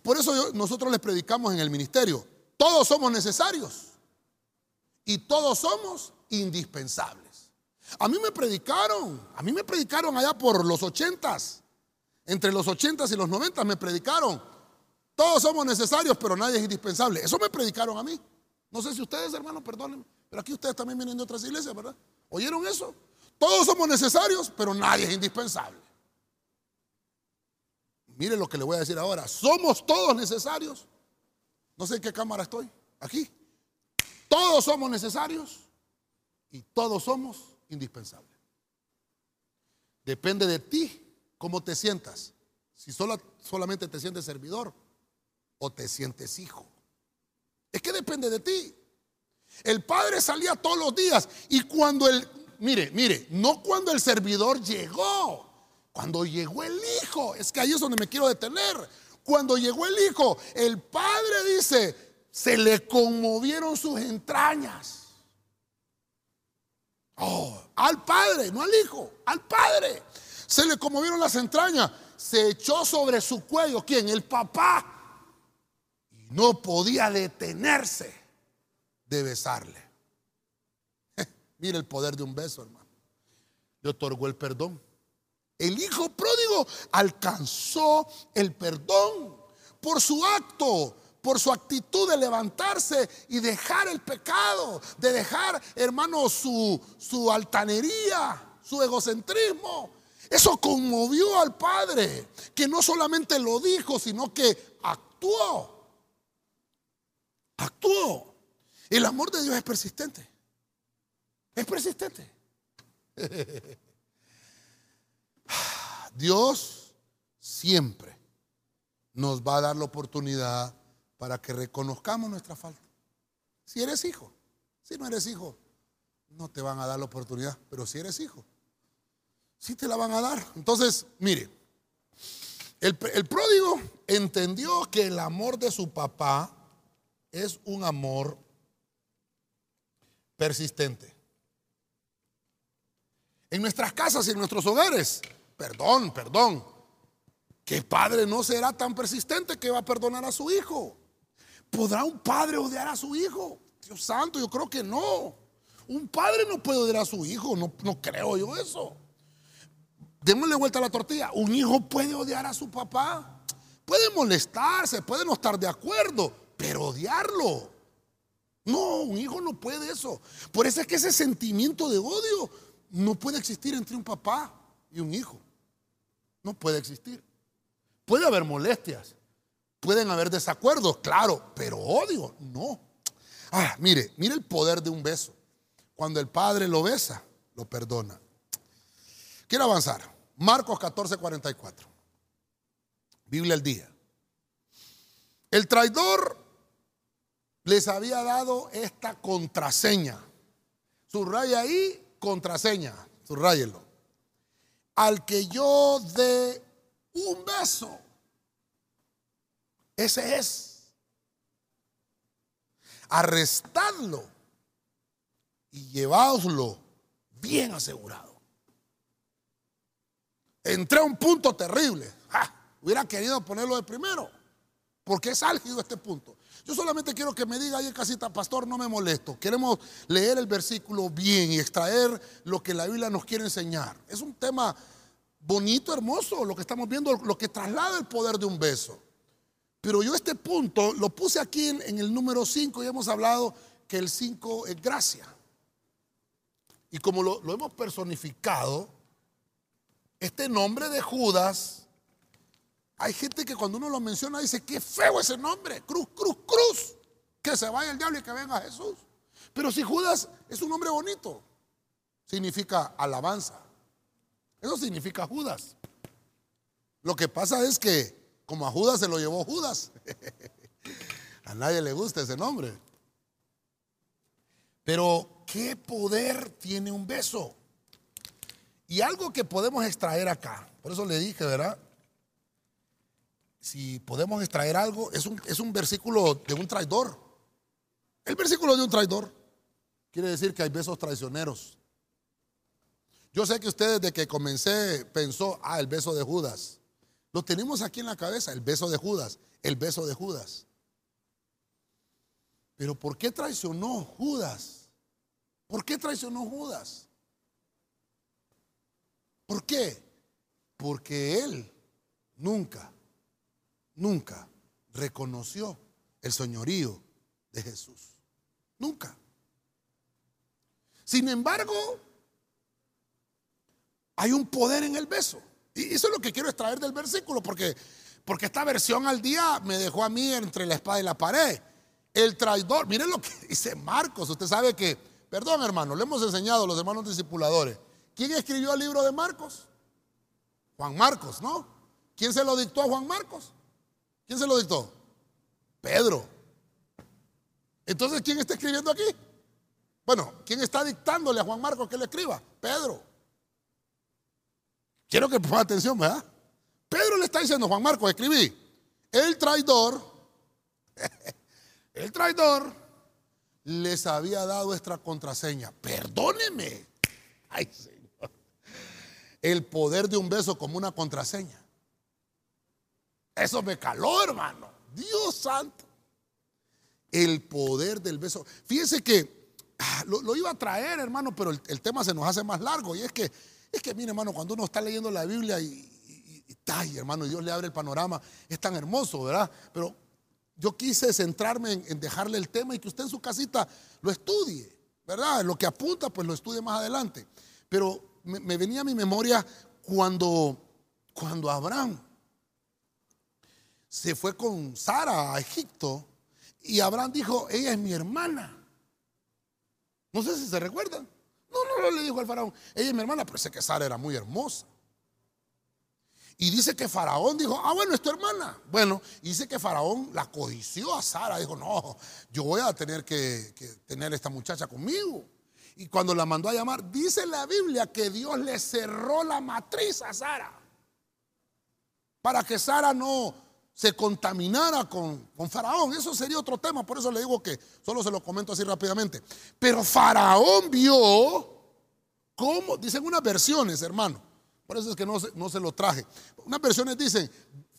Por eso nosotros les predicamos en el ministerio. Todos somos necesarios y todos somos indispensables. A mí me predicaron, a mí me predicaron allá por los ochentas, entre los ochentas y los noventas me predicaron. Todos somos necesarios, pero nadie es indispensable. Eso me predicaron a mí. No sé si ustedes, hermanos, perdónenme, pero aquí ustedes también vienen de otras iglesias, ¿verdad? ¿Oyeron eso? Todos somos necesarios, pero nadie es indispensable. Mire lo que le voy a decir ahora. Somos todos necesarios. No sé en qué cámara estoy. Aquí. Todos somos necesarios y todos somos indispensables. Depende de ti cómo te sientas. Si solamente te sientes servidor o te sientes hijo. Es que depende de ti. El padre salía todos los días y cuando el, mire, mire, no cuando el servidor llegó, cuando llegó el hijo, es que ahí es donde me quiero detener. Cuando llegó el hijo, el padre dice, se le conmovieron sus entrañas. Oh, al padre, no al hijo, al padre. Se le conmovieron las entrañas. Se echó sobre su cuello. ¿Quién? El papá. Y no podía detenerse de besarle. Mira el poder de un beso, hermano. Le otorgó el perdón. El hijo pródigo alcanzó el perdón por su acto por su actitud de levantarse y dejar el pecado, de dejar, hermano, su, su altanería, su egocentrismo. Eso conmovió al Padre, que no solamente lo dijo, sino que actuó. Actuó. El amor de Dios es persistente. Es persistente. Dios siempre nos va a dar la oportunidad para que reconozcamos nuestra falta. Si eres hijo, si no eres hijo, no te van a dar la oportunidad, pero si eres hijo, sí te la van a dar. Entonces, mire, el, el pródigo entendió que el amor de su papá es un amor persistente. En nuestras casas y en nuestros hogares, perdón, perdón, ¿qué padre no será tan persistente que va a perdonar a su hijo? ¿Podrá un padre odiar a su hijo? Dios santo, yo creo que no. Un padre no puede odiar a su hijo, no, no creo yo eso. Démosle vuelta a la tortilla. Un hijo puede odiar a su papá. Puede molestarse, puede no estar de acuerdo, pero odiarlo. No, un hijo no puede eso. Por eso es que ese sentimiento de odio no puede existir entre un papá y un hijo. No puede existir. Puede haber molestias, Pueden haber desacuerdos, claro, pero odio, no. Ah, mire, mire el poder de un beso. Cuando el padre lo besa, lo perdona. Quiero avanzar. Marcos 14, 44. Biblia al día. El traidor les había dado esta contraseña. Subraya ahí, contraseña. Subrayelo. Al que yo dé un beso. Ese es. Arrestadlo y lleváoslo bien asegurado. Entré a un punto terrible. Hubiera querido ponerlo de primero, porque es álgido este punto. Yo solamente quiero que me diga ahí en casita, pastor, no me molesto. Queremos leer el versículo bien y extraer lo que la Biblia nos quiere enseñar. Es un tema bonito, hermoso, lo que estamos viendo, lo que traslada el poder de un beso. Pero yo este punto lo puse aquí en, el número 5 y hemos hablado que el 5 es gracia. Y como lo, lo hemos personificado, este nombre de Judas hay gente que cuando uno lo menciona dice, qué feo ese nombre, cruz, cruz, cruz, que se vaya el diablo y que venga Jesús. Pero si Judas es un nombre bonito, significa alabanza. Eso significa Judas. Lo que pasa es que como a Judas se lo llevó Judas, a nadie le gusta ese nombre. Pero qué poder tiene un beso. Y algo que podemos extraer acá, por eso le dije, ¿verdad? Si podemos extraer algo, es un, es un versículo de un traidor. El versículo de un traidor quiere decir que hay besos traicioneros. Yo sé que usted desde que comencé pensó, ah, el beso de Judas. Lo tenemos aquí en la cabeza, el beso de Judas, el beso de Judas. Pero ¿por qué traicionó Judas? ¿Por qué traicionó Judas? ¿Por qué? Porque él nunca nunca reconoció el señorío de Jesús. Nunca. Sin embargo, hay un poder en el beso. Y eso es lo que quiero extraer del versículo, porque, porque esta versión al día me dejó a mí entre la espada y la pared. El traidor, miren lo que dice Marcos. Usted sabe que, perdón hermano, le hemos enseñado a los hermanos discipuladores. ¿Quién escribió el libro de Marcos? Juan Marcos, ¿no? ¿Quién se lo dictó a Juan Marcos? ¿Quién se lo dictó? Pedro. Entonces, ¿quién está escribiendo aquí? Bueno, ¿quién está dictándole a Juan Marcos que le escriba? Pedro. Quiero que ponga atención, ¿verdad? Pedro le está diciendo, Juan Marcos, escribí, el traidor, el traidor les había dado esta contraseña. Perdóneme. Ay, Señor. El poder de un beso como una contraseña. Eso me caló, hermano. Dios santo. El poder del beso. Fíjense que ah, lo, iba a traer, hermano, pero el, tema se nos hace más largo. Y es que, es que, mire, hermano, cuando uno está leyendo la Biblia y, está ahí, hermano, y Dios le abre el panorama, es tan hermoso, ¿verdad? Pero yo quise centrarme en, dejarle el tema y que usted en su casita lo estudie, ¿verdad? Lo que apunta, pues lo estudie más adelante. Pero me, me venía a mi memoria cuando, cuando Abraham se fue con Sara a Egipto y Abraham dijo, ella es mi hermana. No sé si se recuerdan. No, no, no le dijo al faraón, ella es mi hermana, pero sé que Sara era muy hermosa. Y dice que Faraón dijo, ah, bueno, es tu hermana. Bueno, dice que Faraón la codició a Sara. Dijo, no, yo voy a tener que, que tener esta muchacha conmigo. Y cuando la mandó a llamar, dice la Biblia que Dios le cerró la matriz a Sara. Para que Sara no, se contaminara con, con, Faraón. Eso sería otro tema, por eso le digo que solo se lo comento así rápidamente. Pero Faraón vio cómo, dicen unas versiones, hermano, por eso es que no no se lo traje. Unas versiones dicen,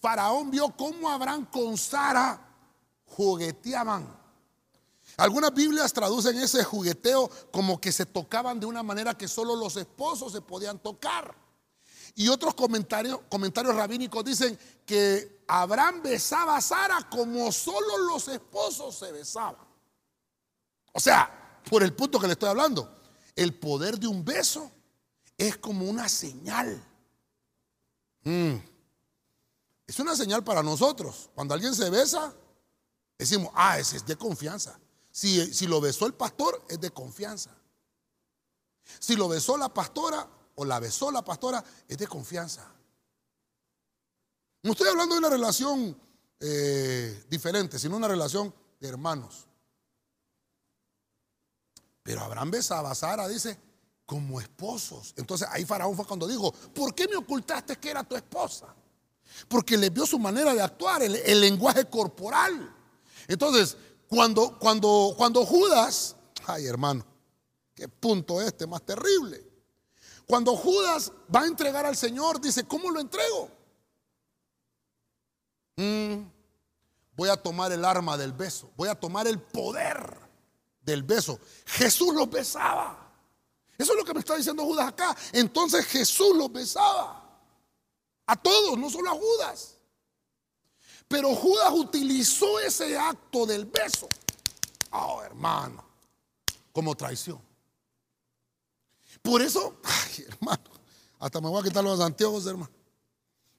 Faraón vio cómo Abraham con Sara jugueteaban. Algunas Biblias traducen ese jugueteo como que se tocaban de una manera que solo los esposos se podían tocar. Y otros comentarios, comentarios rabínicos dicen que Abraham besaba a Sara como solo los esposos se besaban. O sea, por el punto que le estoy hablando, el poder de un beso es como una señal. Mm. Es una señal para nosotros. Cuando alguien se besa, decimos, ah, ese es de confianza. Si, si lo besó el pastor, es de confianza. Si lo besó la pastora, o la besó la pastora, es de confianza. No estoy hablando de una relación eh, diferente, sino una relación de hermanos. Pero Abraham besaba a Sara, dice, como esposos. Entonces ahí Faraón fue cuando dijo, ¿por qué me ocultaste que era tu esposa? Porque le vio su manera de actuar, el, el lenguaje corporal. Entonces, cuando, cuando, cuando Judas, ay hermano, qué punto este más terrible. Cuando Judas va a entregar al Señor, dice, ¿cómo lo entrego? Mm, voy a tomar el arma del beso, voy a tomar el poder del beso. Jesús los besaba. Eso es lo que me está diciendo Judas acá. Entonces Jesús los besaba. A todos, no solo a Judas. Pero Judas utilizó ese acto del beso. Oh, hermano, como traición. Por eso, ay, hermano, hasta me voy a quitar los anteojos, hermano.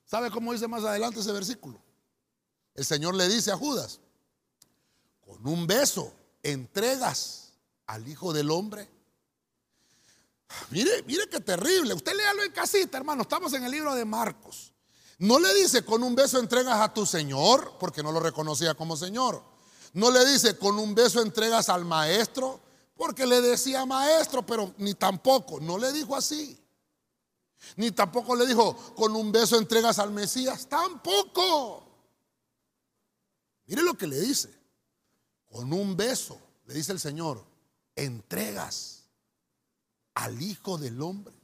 ¿Sabe cómo dice más adelante ese versículo? El Señor le dice a Judas, con un beso entregas al Hijo del Hombre. Mire, mire qué terrible. Usted léalo en casita, hermano. Estamos en el libro de Marcos. No le dice con un beso entregas a tu Señor, porque no lo reconocía como Señor. No le dice con un beso entregas al Maestro, porque le decía Maestro, pero ni tampoco. No le dijo así. Ni tampoco le dijo con un beso entregas al Mesías. Tampoco. Mire lo que le dice. Con un beso, le dice el Señor, entregas al Hijo del Hombre.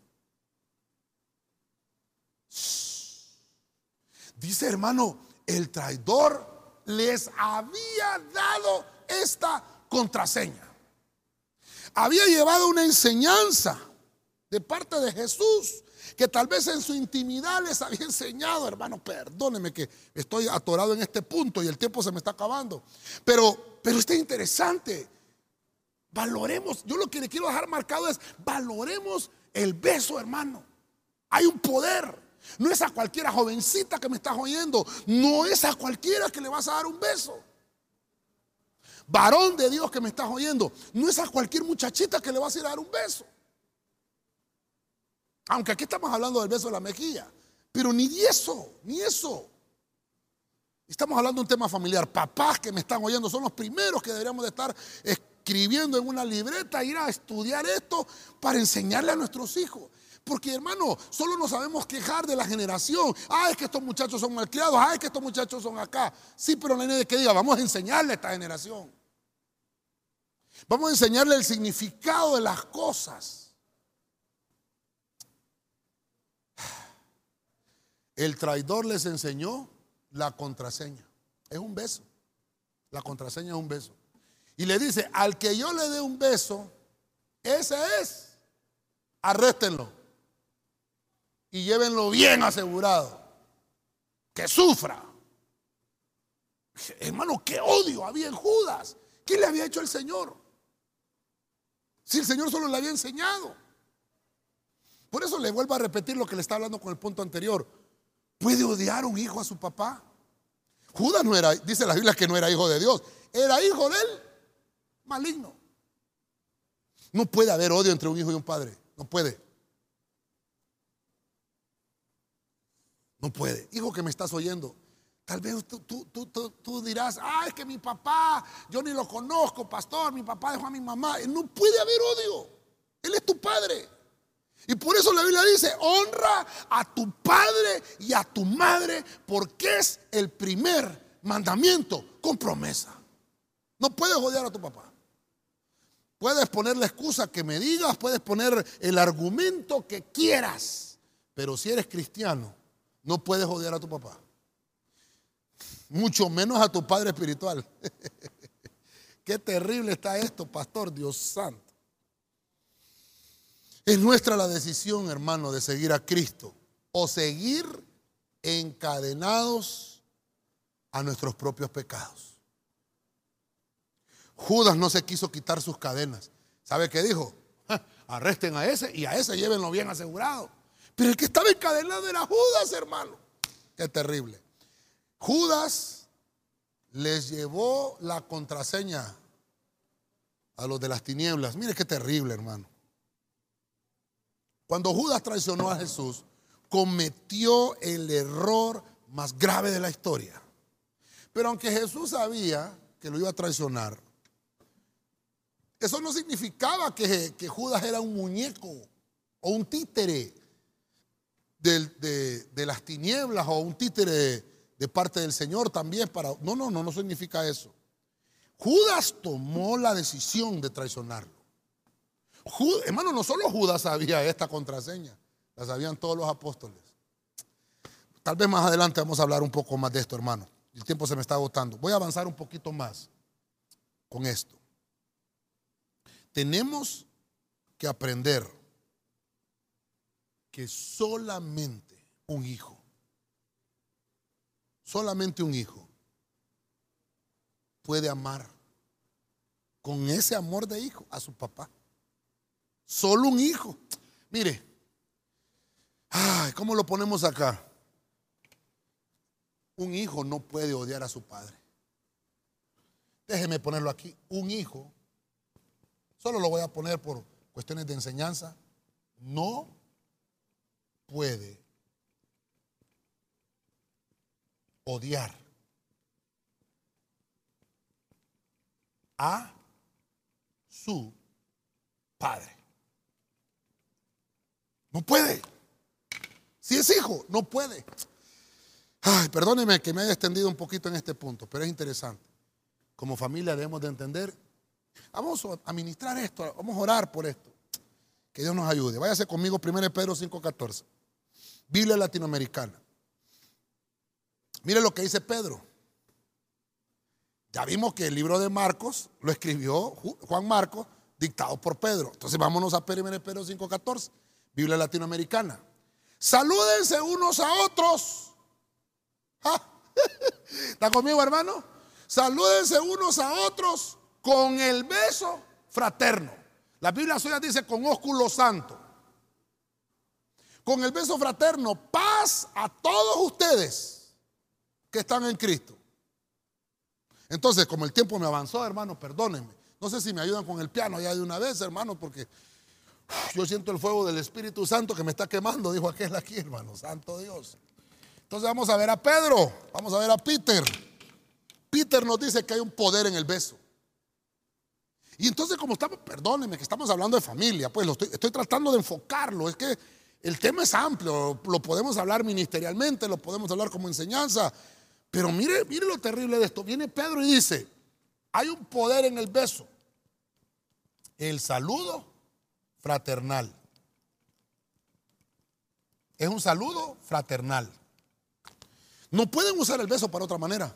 Dice hermano, el traidor les había dado esta contraseña. Había llevado una enseñanza de parte de Jesús que tal vez en su intimidad les había enseñado, hermano, perdóneme que estoy atorado en este punto y el tiempo se me está acabando. Pero, pero está interesante. Valoremos, yo lo que le quiero dejar marcado es, valoremos el beso, hermano. Hay un poder. No es a cualquiera jovencita que me estás oyendo, no es a cualquiera que le vas a dar un beso. Varón de Dios que me estás oyendo, no es a cualquier muchachita que le vas a ir a dar un beso. Aunque aquí estamos hablando del beso de la mejilla. Pero ni eso, ni eso. Estamos hablando de un tema familiar. Papás que me están oyendo son los primeros que deberíamos de estar escribiendo en una libreta, ir a estudiar esto para enseñarle a nuestros hijos. Porque hermano, solo nos sabemos quejar de la generación. Ah, es que estos muchachos son malcriados. Ah, es que estos muchachos son acá. Sí, pero hay nadie que diga, vamos a enseñarle a esta generación. Vamos a enseñarle el significado de las cosas. El traidor les enseñó la contraseña. Es un beso. La contraseña es un beso. Y le dice, al que yo le dé un beso, ese es. Arréstenlo. Y llévenlo bien asegurado. Que sufra. Hermano, qué odio había en Judas. ¿Qué le había hecho el Señor? Si el Señor solo le había enseñado. Por eso le vuelvo a repetir lo que le estaba hablando con el punto anterior. ¿Puede odiar un hijo a su papá? Judas no era, dice la Biblia que no era hijo de Dios, era hijo del maligno. No puede haber odio entre un hijo y un padre, no puede. No puede. Hijo que me estás oyendo, tal vez tú, tú, dirás, ah, es que mi papá, yo ni lo conozco, pastor, mi papá dejó a mi mamá. No puede haber odio. Él es tu padre. Y por eso la Biblia dice, honra a tu padre y a tu madre porque es el primer mandamiento con promesa. No puedes odiar a tu papá. Puedes poner la excusa que me digas, puedes poner el argumento que quieras, pero si eres cristiano, no puedes odiar a tu papá. Mucho menos a tu padre espiritual. Qué terrible está esto, pastor Dios santo. Es nuestra la decisión, hermano, de seguir a Cristo o seguir encadenados a nuestros propios pecados. Judas no se quiso quitar sus cadenas. ¿Sabe qué dijo? Arresten a ese y a ese llévenlo bien asegurado. Pero el que estaba encadenado era Judas, hermano. Qué terrible. Judas les llevó la contraseña a los de las tinieblas. Mire qué terrible, hermano. cuando Judas traicionó a Jesús, cometió el error más grave de la historia. Pero aunque Jesús sabía que lo iba a traicionar, eso no significaba que, Judas era un muñeco o un títere de, las tinieblas o un títere de, parte del Señor también para... No, no, no, no significa eso. Judas tomó la decisión de traicionarlo. hermano, no solo Judas sabía esta contraseña, la sabían todos los apóstoles. Tal vez más adelante vamos a hablar un poco más de esto, hermano. El tiempo se me está agotando. Voy a avanzar un poquito más con esto. Tenemos que aprender que solamente un hijo, solamente un hijo puede amar con ese amor de hijo a su papá. Solo un hijo. Mire, ¿cómo lo ponemos acá? Un hijo no puede odiar a su padre. Déjeme ponerlo aquí. Un hijo, solo lo voy a poner por cuestiones de enseñanza, no puede odiar a su padre. No puede. Si es hijo, no puede. Ay, perdóneme que me haya extendido un poquito en este punto, pero es interesante. Como familia debemos de entender. Vamos a administrar esto, vamos a orar por esto. Que Dios nos ayude. Váyase conmigo, 1 Pedro 5:14. Biblia latinoamericana. Mire lo que dice Pedro. Ya vimos que el libro de Marcos lo escribió Juan Marcos, dictado por Pedro. Entonces vámonos a 1 Pedro 5:14, Biblia latinoamericana. Salúdense unos a otros. ¿Está conmigo, hermano? Salúdense unos a otros con el beso fraterno. La Biblia suya dice con ósculo santo con el beso fraterno, paz a todos ustedes que están en Cristo. Entonces, como el tiempo me avanzó, hermano, perdónenme. No sé si me ayudan con el piano ya de una vez, hermano, porque yo siento el fuego del Espíritu Santo que me está quemando, dijo aquel aquí, hermano, santo Dios. Entonces vamos a ver a Pedro, vamos a ver a Peter. Peter nos dice que hay un poder en el beso. Y entonces como estamos, perdónenme que estamos hablando de familia, pues lo estoy, estoy tratando de enfocarlo, es que el tema es amplio, lo podemos hablar ministerialmente, lo podemos hablar como enseñanza, pero mire, mire lo terrible de esto. Viene Pedro y dice, hay un poder en el beso. El saludo fraternal. Es un saludo fraternal. No pueden usar el beso para otra manera.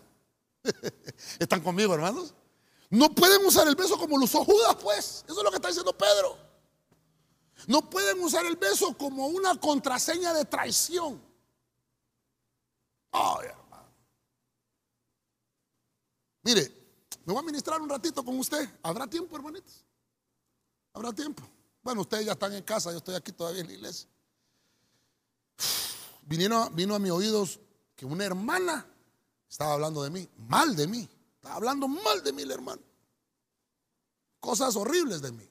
¿Están conmigo, hermanos? No pueden usar el beso como lo usó Judas, pues. Eso es lo que está diciendo Pedro. No pueden usar el beso como una contraseña de traición. Hermano. Mire, me voy a ministrar un ratito con usted. ¿Habrá tiempo, hermanitos? ¿Habrá tiempo? Bueno, ustedes ya están en casa, yo estoy aquí todavía en la iglesia. Vino, vino a mis oídos que una hermana estaba hablando de mí, mal de mí. Estaba hablando mal de mí el hermano. Cosas horribles de mí.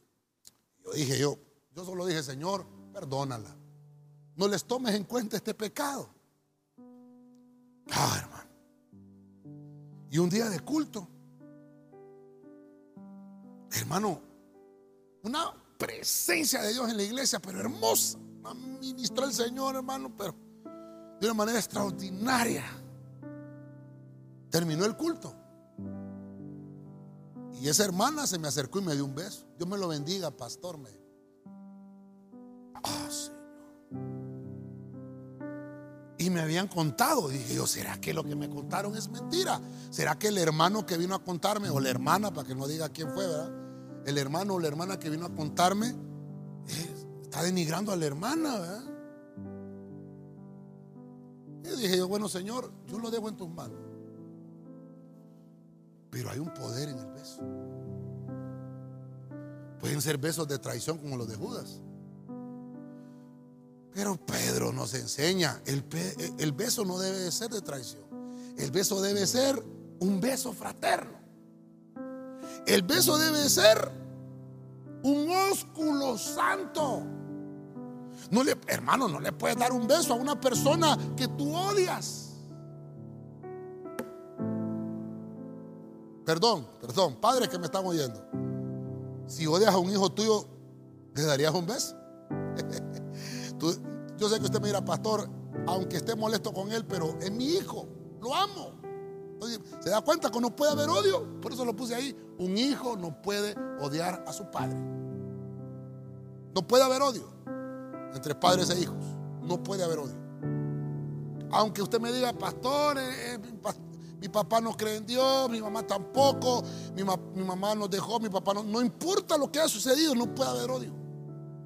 Yo dije yo, yo solo dije, Señor, perdónala. No les tomes en cuenta este pecado. Ah, hermano. Y un día de culto. Hermano, una presencia de Dios en la iglesia, pero hermosa. Ministró el Señor, hermano, pero de una manera extraordinaria. Terminó el culto. Y esa hermana se me acercó y me dio un beso. Dios me lo bendiga, pastor. Me Ah, Señor. Y me habían contado. Dije yo, ¿será que lo que me contaron es mentira? ¿Será que el hermano que vino a contarme, o la hermana, para que no diga quién fue, ¿verdad? El hermano o la hermana que vino a contarme eh, está denigrando a la hermana, ¿verdad? Y dije yo, bueno, Señor, yo lo dejo en tus manos. Pero hay un poder en el beso. Pueden ser besos de traición como los de Judas. Pero Pedro nos enseña, el, el beso no debe de ser de traición. El beso debe ser un beso fraterno. El beso debe ser un ósculo santo. No hermano, no le puedes dar un beso a una persona que tú odias. Perdón, perdón, padres que me están oyendo. Si odias a un hijo tuyo, ¿le darías un beso? yo sé que usted me dirá, pastor, aunque esté molesto con él, pero es mi hijo, lo amo. ¿Se da cuenta que no puede haber odio? Por eso lo puse ahí. Un hijo no puede odiar a su padre. No puede haber odio entre padres e hijos. No puede haber odio. Aunque usted me diga, pastor, eh, eh, mi papá no cree en Dios, mi mamá tampoco, mi, mi mamá nos dejó, mi papá no. No importa lo que ha sucedido, no puede haber odio.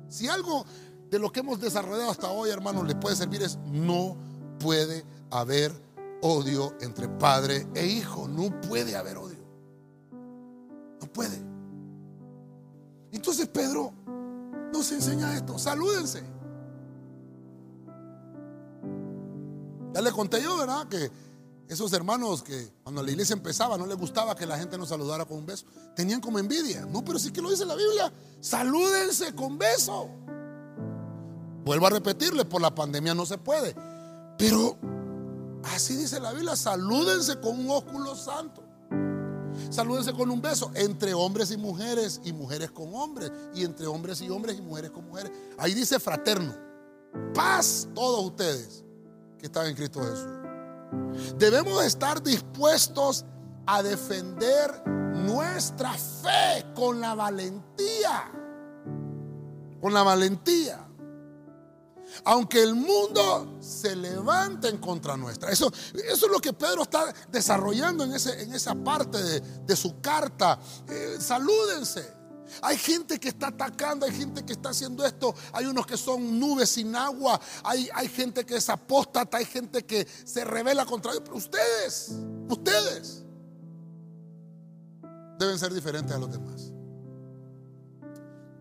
Si algo de lo que hemos desarrollado hasta hoy, hermanos, le puede servir es no puede haber odio entre padre e hijo. No puede haber odio. No puede. Entonces Pedro nos enseña esto. Salúdense. Ya le conté yo, ¿verdad? Que esos hermanos que cuando la iglesia empezaba no les gustaba que la gente nos saludara con un beso. Tenían como envidia. No, pero sí que lo dice la Biblia. Salúdense con beso. Vuelvo a repetirle, por la pandemia no se puede. Pero así dice la Biblia, salúdense con un ósculo santo. Salúdense con un beso entre hombres y mujeres y mujeres con hombres y entre hombres y hombres y mujeres con mujeres. Ahí dice fraterno. Paz todos ustedes que están en Cristo Jesús. Debemos estar dispuestos a defender nuestra fe con la valentía. Con la valentía aunque el mundo se levante en contra nuestra. Eso, eso es lo que Pedro está desarrollando en, esa parte de, su carta. Eh, salúdense. Hay gente que está atacando, hay gente que está haciendo esto, hay unos que son nubes sin agua, hay, hay gente que es apóstata, hay gente que se revela contra Dios. Pero ustedes, ustedes deben ser diferentes a los demás.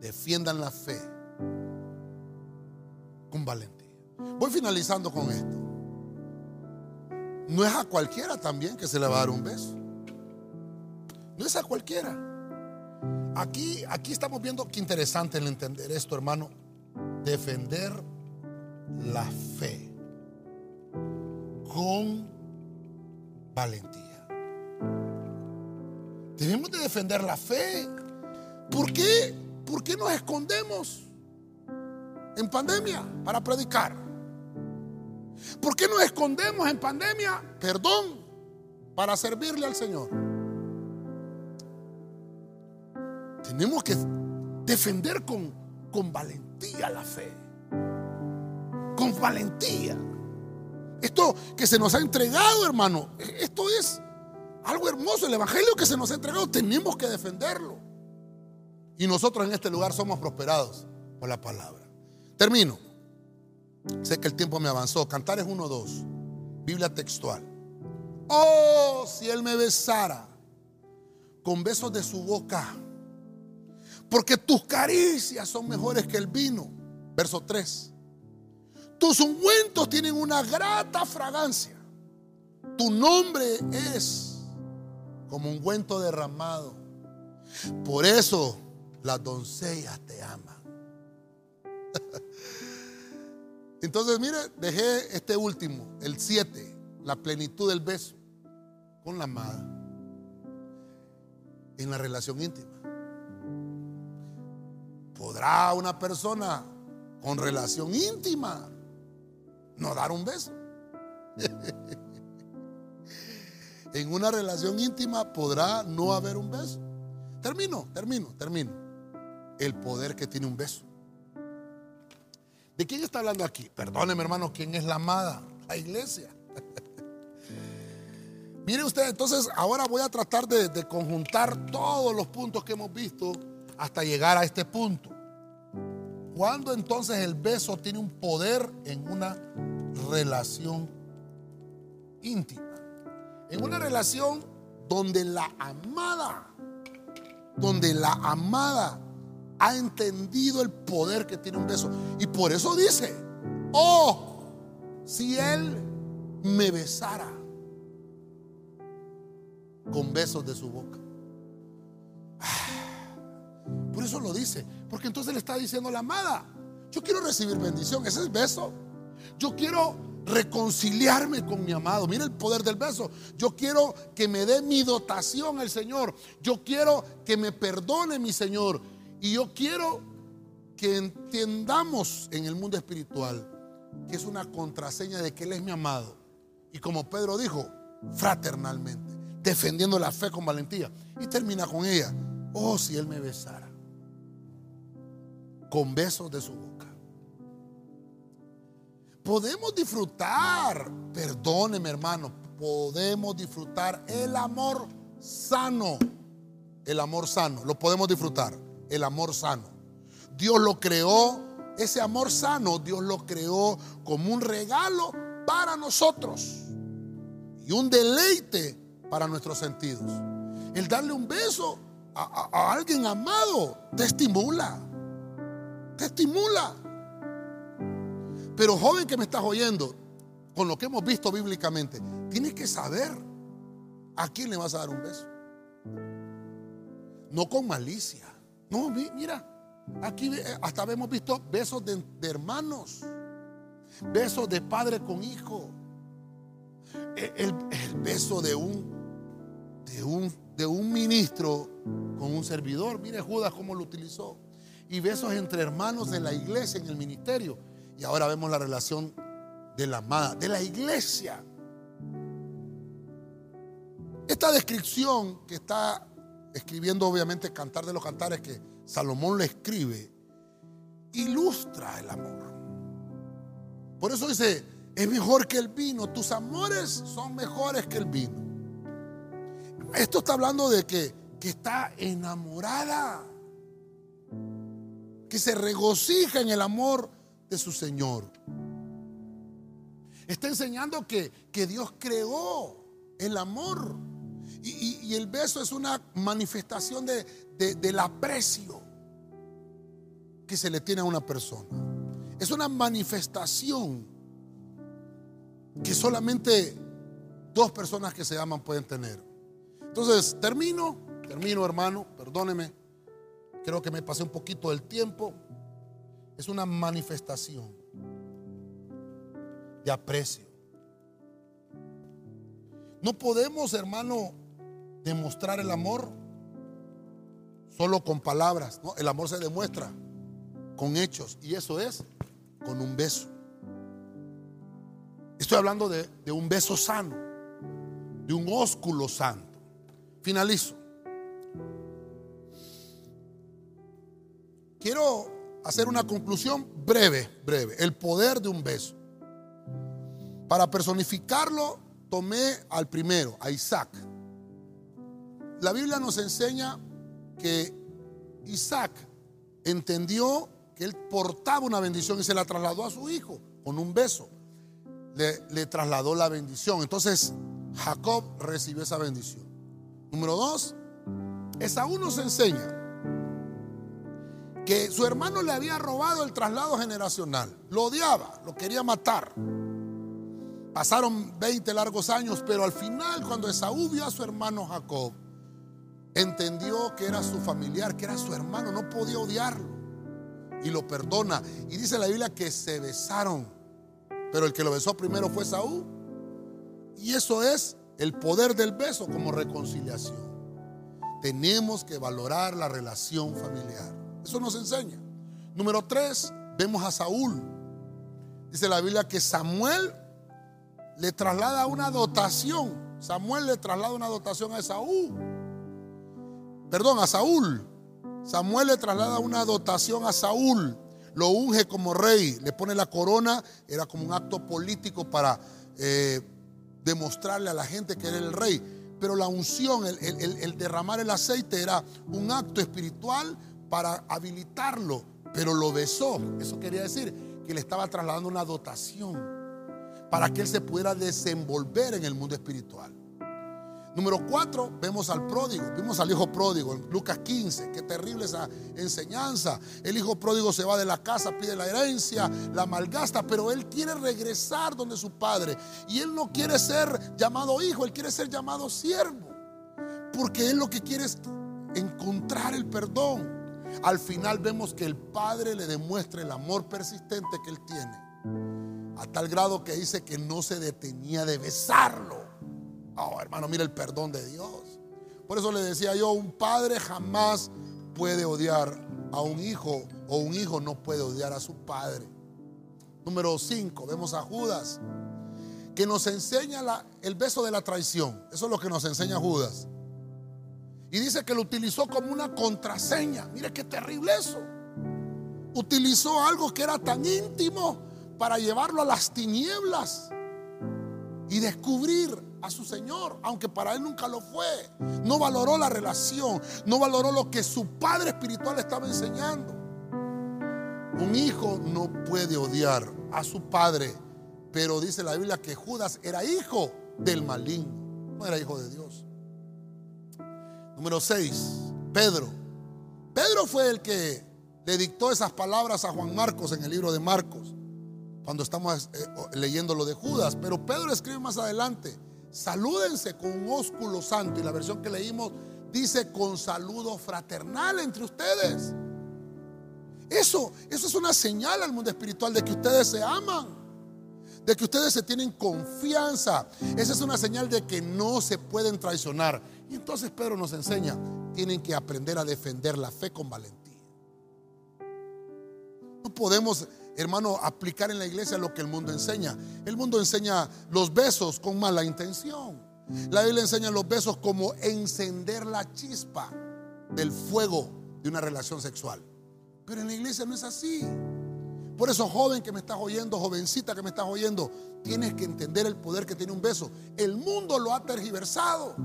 Defiendan la fe con valentía. Voy finalizando con esto. No es a cualquiera también que se le va a dar un beso. No es a cualquiera. Aquí, aquí estamos viendo que interesante el entender esto, hermano. Defender la fe con valentía. Debemos de defender la fe. ¿Por qué? ¿Por qué nos escondemos? En pandemia para predicar? ¿Por qué nos escondemos en pandemia? Perdón, para servirle al Señor. Tenemos que defender con, con valentía la fe. Con valentía. Esto que se nos ha entregado, hermano, esto es algo hermoso. El Evangelio que se nos ha entregado, tenemos que defenderlo. Y nosotros en este lugar somos prosperados por la palabra. Termino. Sé que el tiempo me avanzó. Cantar es 1-2. Biblia textual. Oh, si Él me besara con besos de su boca. Porque tus caricias son mejores que el vino. Verso 3. Tus ungüentos tienen una grata fragancia. Tu nombre es como ungüento derramado. Por eso las doncellas te aman. Entonces, mire, dejé este último, el 7, la plenitud del beso con la amada en la relación íntima. ¿Podrá una persona con relación íntima no dar un beso? en una relación íntima podrá no haber un beso. Termino, termino, termino. El poder que tiene un beso. ¿De quién está hablando aquí? Perdóneme, hermano, ¿quién es la amada? La iglesia. Mire usted, entonces ahora voy a tratar de, conjuntar todos los puntos que hemos visto hasta llegar a este punto. ¿Cuándo entonces el beso tiene un poder en una relación íntima? En una relación donde la amada, donde la amada ha entendido el poder que tiene un beso. Y por eso dice, oh, si Él me besara con besos de su boca. Por eso lo dice, porque entonces le está diciendo la amada, Yo quiero recibir bendición. Ese es beso. Yo quiero reconciliarme con mi amado. Mira el poder del beso. Yo quiero que me dé mi dotación el Señor. Yo quiero que me perdone mi Señor. Y yo quiero que entendamos en el mundo espiritual que es una contraseña de que Él es mi amado. Y como Pedro dijo, fraternalmente, defendiendo la fe con valentía. Y termina con ella, oh, si Él me besara, con besos de su boca. Podemos disfrutar, perdóneme hermano, podemos disfrutar el amor sano. El amor sano, lo podemos disfrutar, el amor sano. Dios lo creó, ese amor sano, Dios lo creó como un regalo para nosotros y un deleite para nuestros sentidos. El darle un beso a, alguien amado te estimula, te estimula. Pero joven que me estás oyendo, con lo que hemos visto bíblicamente, tienes que saber a quién le vas a dar un beso. No con malicia. No, mira, Aquí eh, hasta hemos visto besos de, hermanos, besos de padre con hijo, e, el, beso de un, de, un, de un ministro con un servidor. Mire Judas cómo lo utilizó. Y besos entre hermanos de la iglesia, en el ministerio. Y ahora vemos la relación de la amada, de la iglesia. Esta descripción que está escribiendo obviamente Cantar de los Cantares, que Salomón le escribe, ilustra el amor. Por eso dice, es mejor que el vino, tus amores son mejores que el vino. Esto está hablando de que, que está enamorada, que se regocija en el amor de su Señor. Está enseñando que, que Dios creó el amor. Y, el beso es una manifestación de, del aprecio que se le tiene a una persona. Es una manifestación que solamente dos personas que se aman pueden tener. Entonces, termino, termino hermano, perdóneme, creo que me pasé un poquito del tiempo. Es una manifestación de aprecio. No podemos, hermano, demostrar el amor solo con palabras. ¿no? El amor se demuestra con hechos y eso es con un beso. Estoy hablando de, de un beso sano, de un ósculo santo. Finalizo. Quiero hacer una conclusión breve, breve. El poder de un beso. Para personificarlo, tomé al primero, a Isaac. La Biblia nos enseña que Isaac entendió que él portaba una bendición y se la trasladó a su hijo con un beso. Le, trasladó la bendición. Entonces Jacob recibió esa bendición. Número dos, Esaú nos enseña que su hermano le había robado el traslado generacional. Lo odiaba, lo quería matar. Pasaron 20 largos años, pero al final cuando Esaú vio a su hermano Jacob, entendió que era su familiar, que era su hermano, no podía odiarlo. Y lo perdona. Y dice la Biblia que se besaron. Pero el que lo besó primero fue Saúl. Y eso es el poder del beso como reconciliación. Tenemos que valorar la relación familiar. Eso nos enseña. Número tres, vemos a Saúl. Dice la Biblia que Samuel le traslada una dotación. Samuel le traslada una dotación a Saúl perdón, a Saúl. Samuel le traslada una dotación a Saúl, lo unge como rey, le pone la corona, era como un acto político para eh, demostrarle a la gente que era el rey. Pero la unción, el, el derramar el aceite era un acto espiritual para habilitarlo, pero lo besó. Eso quería decir que le estaba trasladando una dotación para que él se pudiera desenvolver en el mundo espiritual. Número cuatro, vemos al pródigo, vimos al hijo pródigo en Lucas 15, qué terrible esa enseñanza. El hijo pródigo se va de la casa, pide la herencia, la malgasta, pero él quiere regresar donde su padre. Y él no quiere ser llamado hijo, él quiere ser llamado siervo. Porque él lo que quiere es encontrar el perdón. al final vemos que el padre le demuestra el amor persistente que él tiene. A tal grado que dice que no se detenía de besarlo. Oh, hermano, mira el perdón de Dios. Por eso le decía yo, un padre jamás puede odiar a un hijo o un hijo no puede odiar a su padre. Número 5, vemos a Judas, que nos enseña el beso de la traición. Eso es lo que nos enseña Judas. Y dice que lo utilizó como una contraseña. Mire qué terrible eso. Utilizó algo que era tan íntimo para llevarlo a las tinieblas y descubrir a su Señor, aunque para él nunca lo fue. No valoró la relación, no valoró lo que su padre espiritual estaba enseñando. Un hijo no puede odiar a su padre, pero dice la Biblia que Judas era hijo del maligno, no era hijo de Dios. Número 6, Pedro. Pedro fue el que le dictó esas palabras a Juan Marcos en el libro de Marcos, cuando estamos eh, leyendo lo de Judas. Pero Pedro escribe más adelante, salúdense con un ósculo santo. Y la versión que leímos dice con saludo fraternal entre ustedes. Eso, eso es una señal al mundo espiritual de que ustedes se aman de que ustedes se tienen confianza. Esa es una señal de que no se pueden traicionar. Y entonces Pedro nos enseña, tienen que aprender a defender la fe con valentía. No podemos, hermano, aplicar en la iglesia lo que el mundo enseña. El mundo enseña los besos con mala intención. La Biblia enseña los besos como encender la chispa del fuego de una relación sexual. Pero en la iglesia no es así. Por eso, joven que me estás oyendo, jovencita que me estás oyendo, tienes que entender el poder que tiene un beso. El mundo lo ha tergiversado.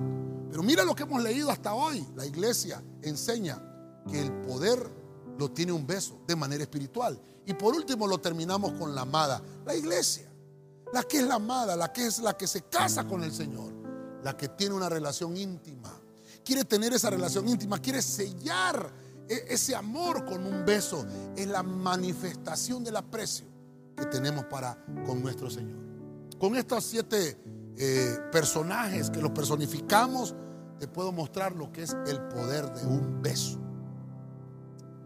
Pero mira lo que hemos leído hasta hoy. La iglesia enseña que el poder lo tiene un beso de manera espiritual. Y por último lo terminamos con la amada, la iglesia. La que es la amada, la que es la que se casa con el Señor, la que tiene una relación íntima. Quiere tener esa relación íntima, quiere sellar e, ese amor con un beso es la manifestación del aprecio que tenemos para con nuestro Señor. Con estos siete eh, personajes que los personificamos, te puedo mostrar lo que es el poder de un beso.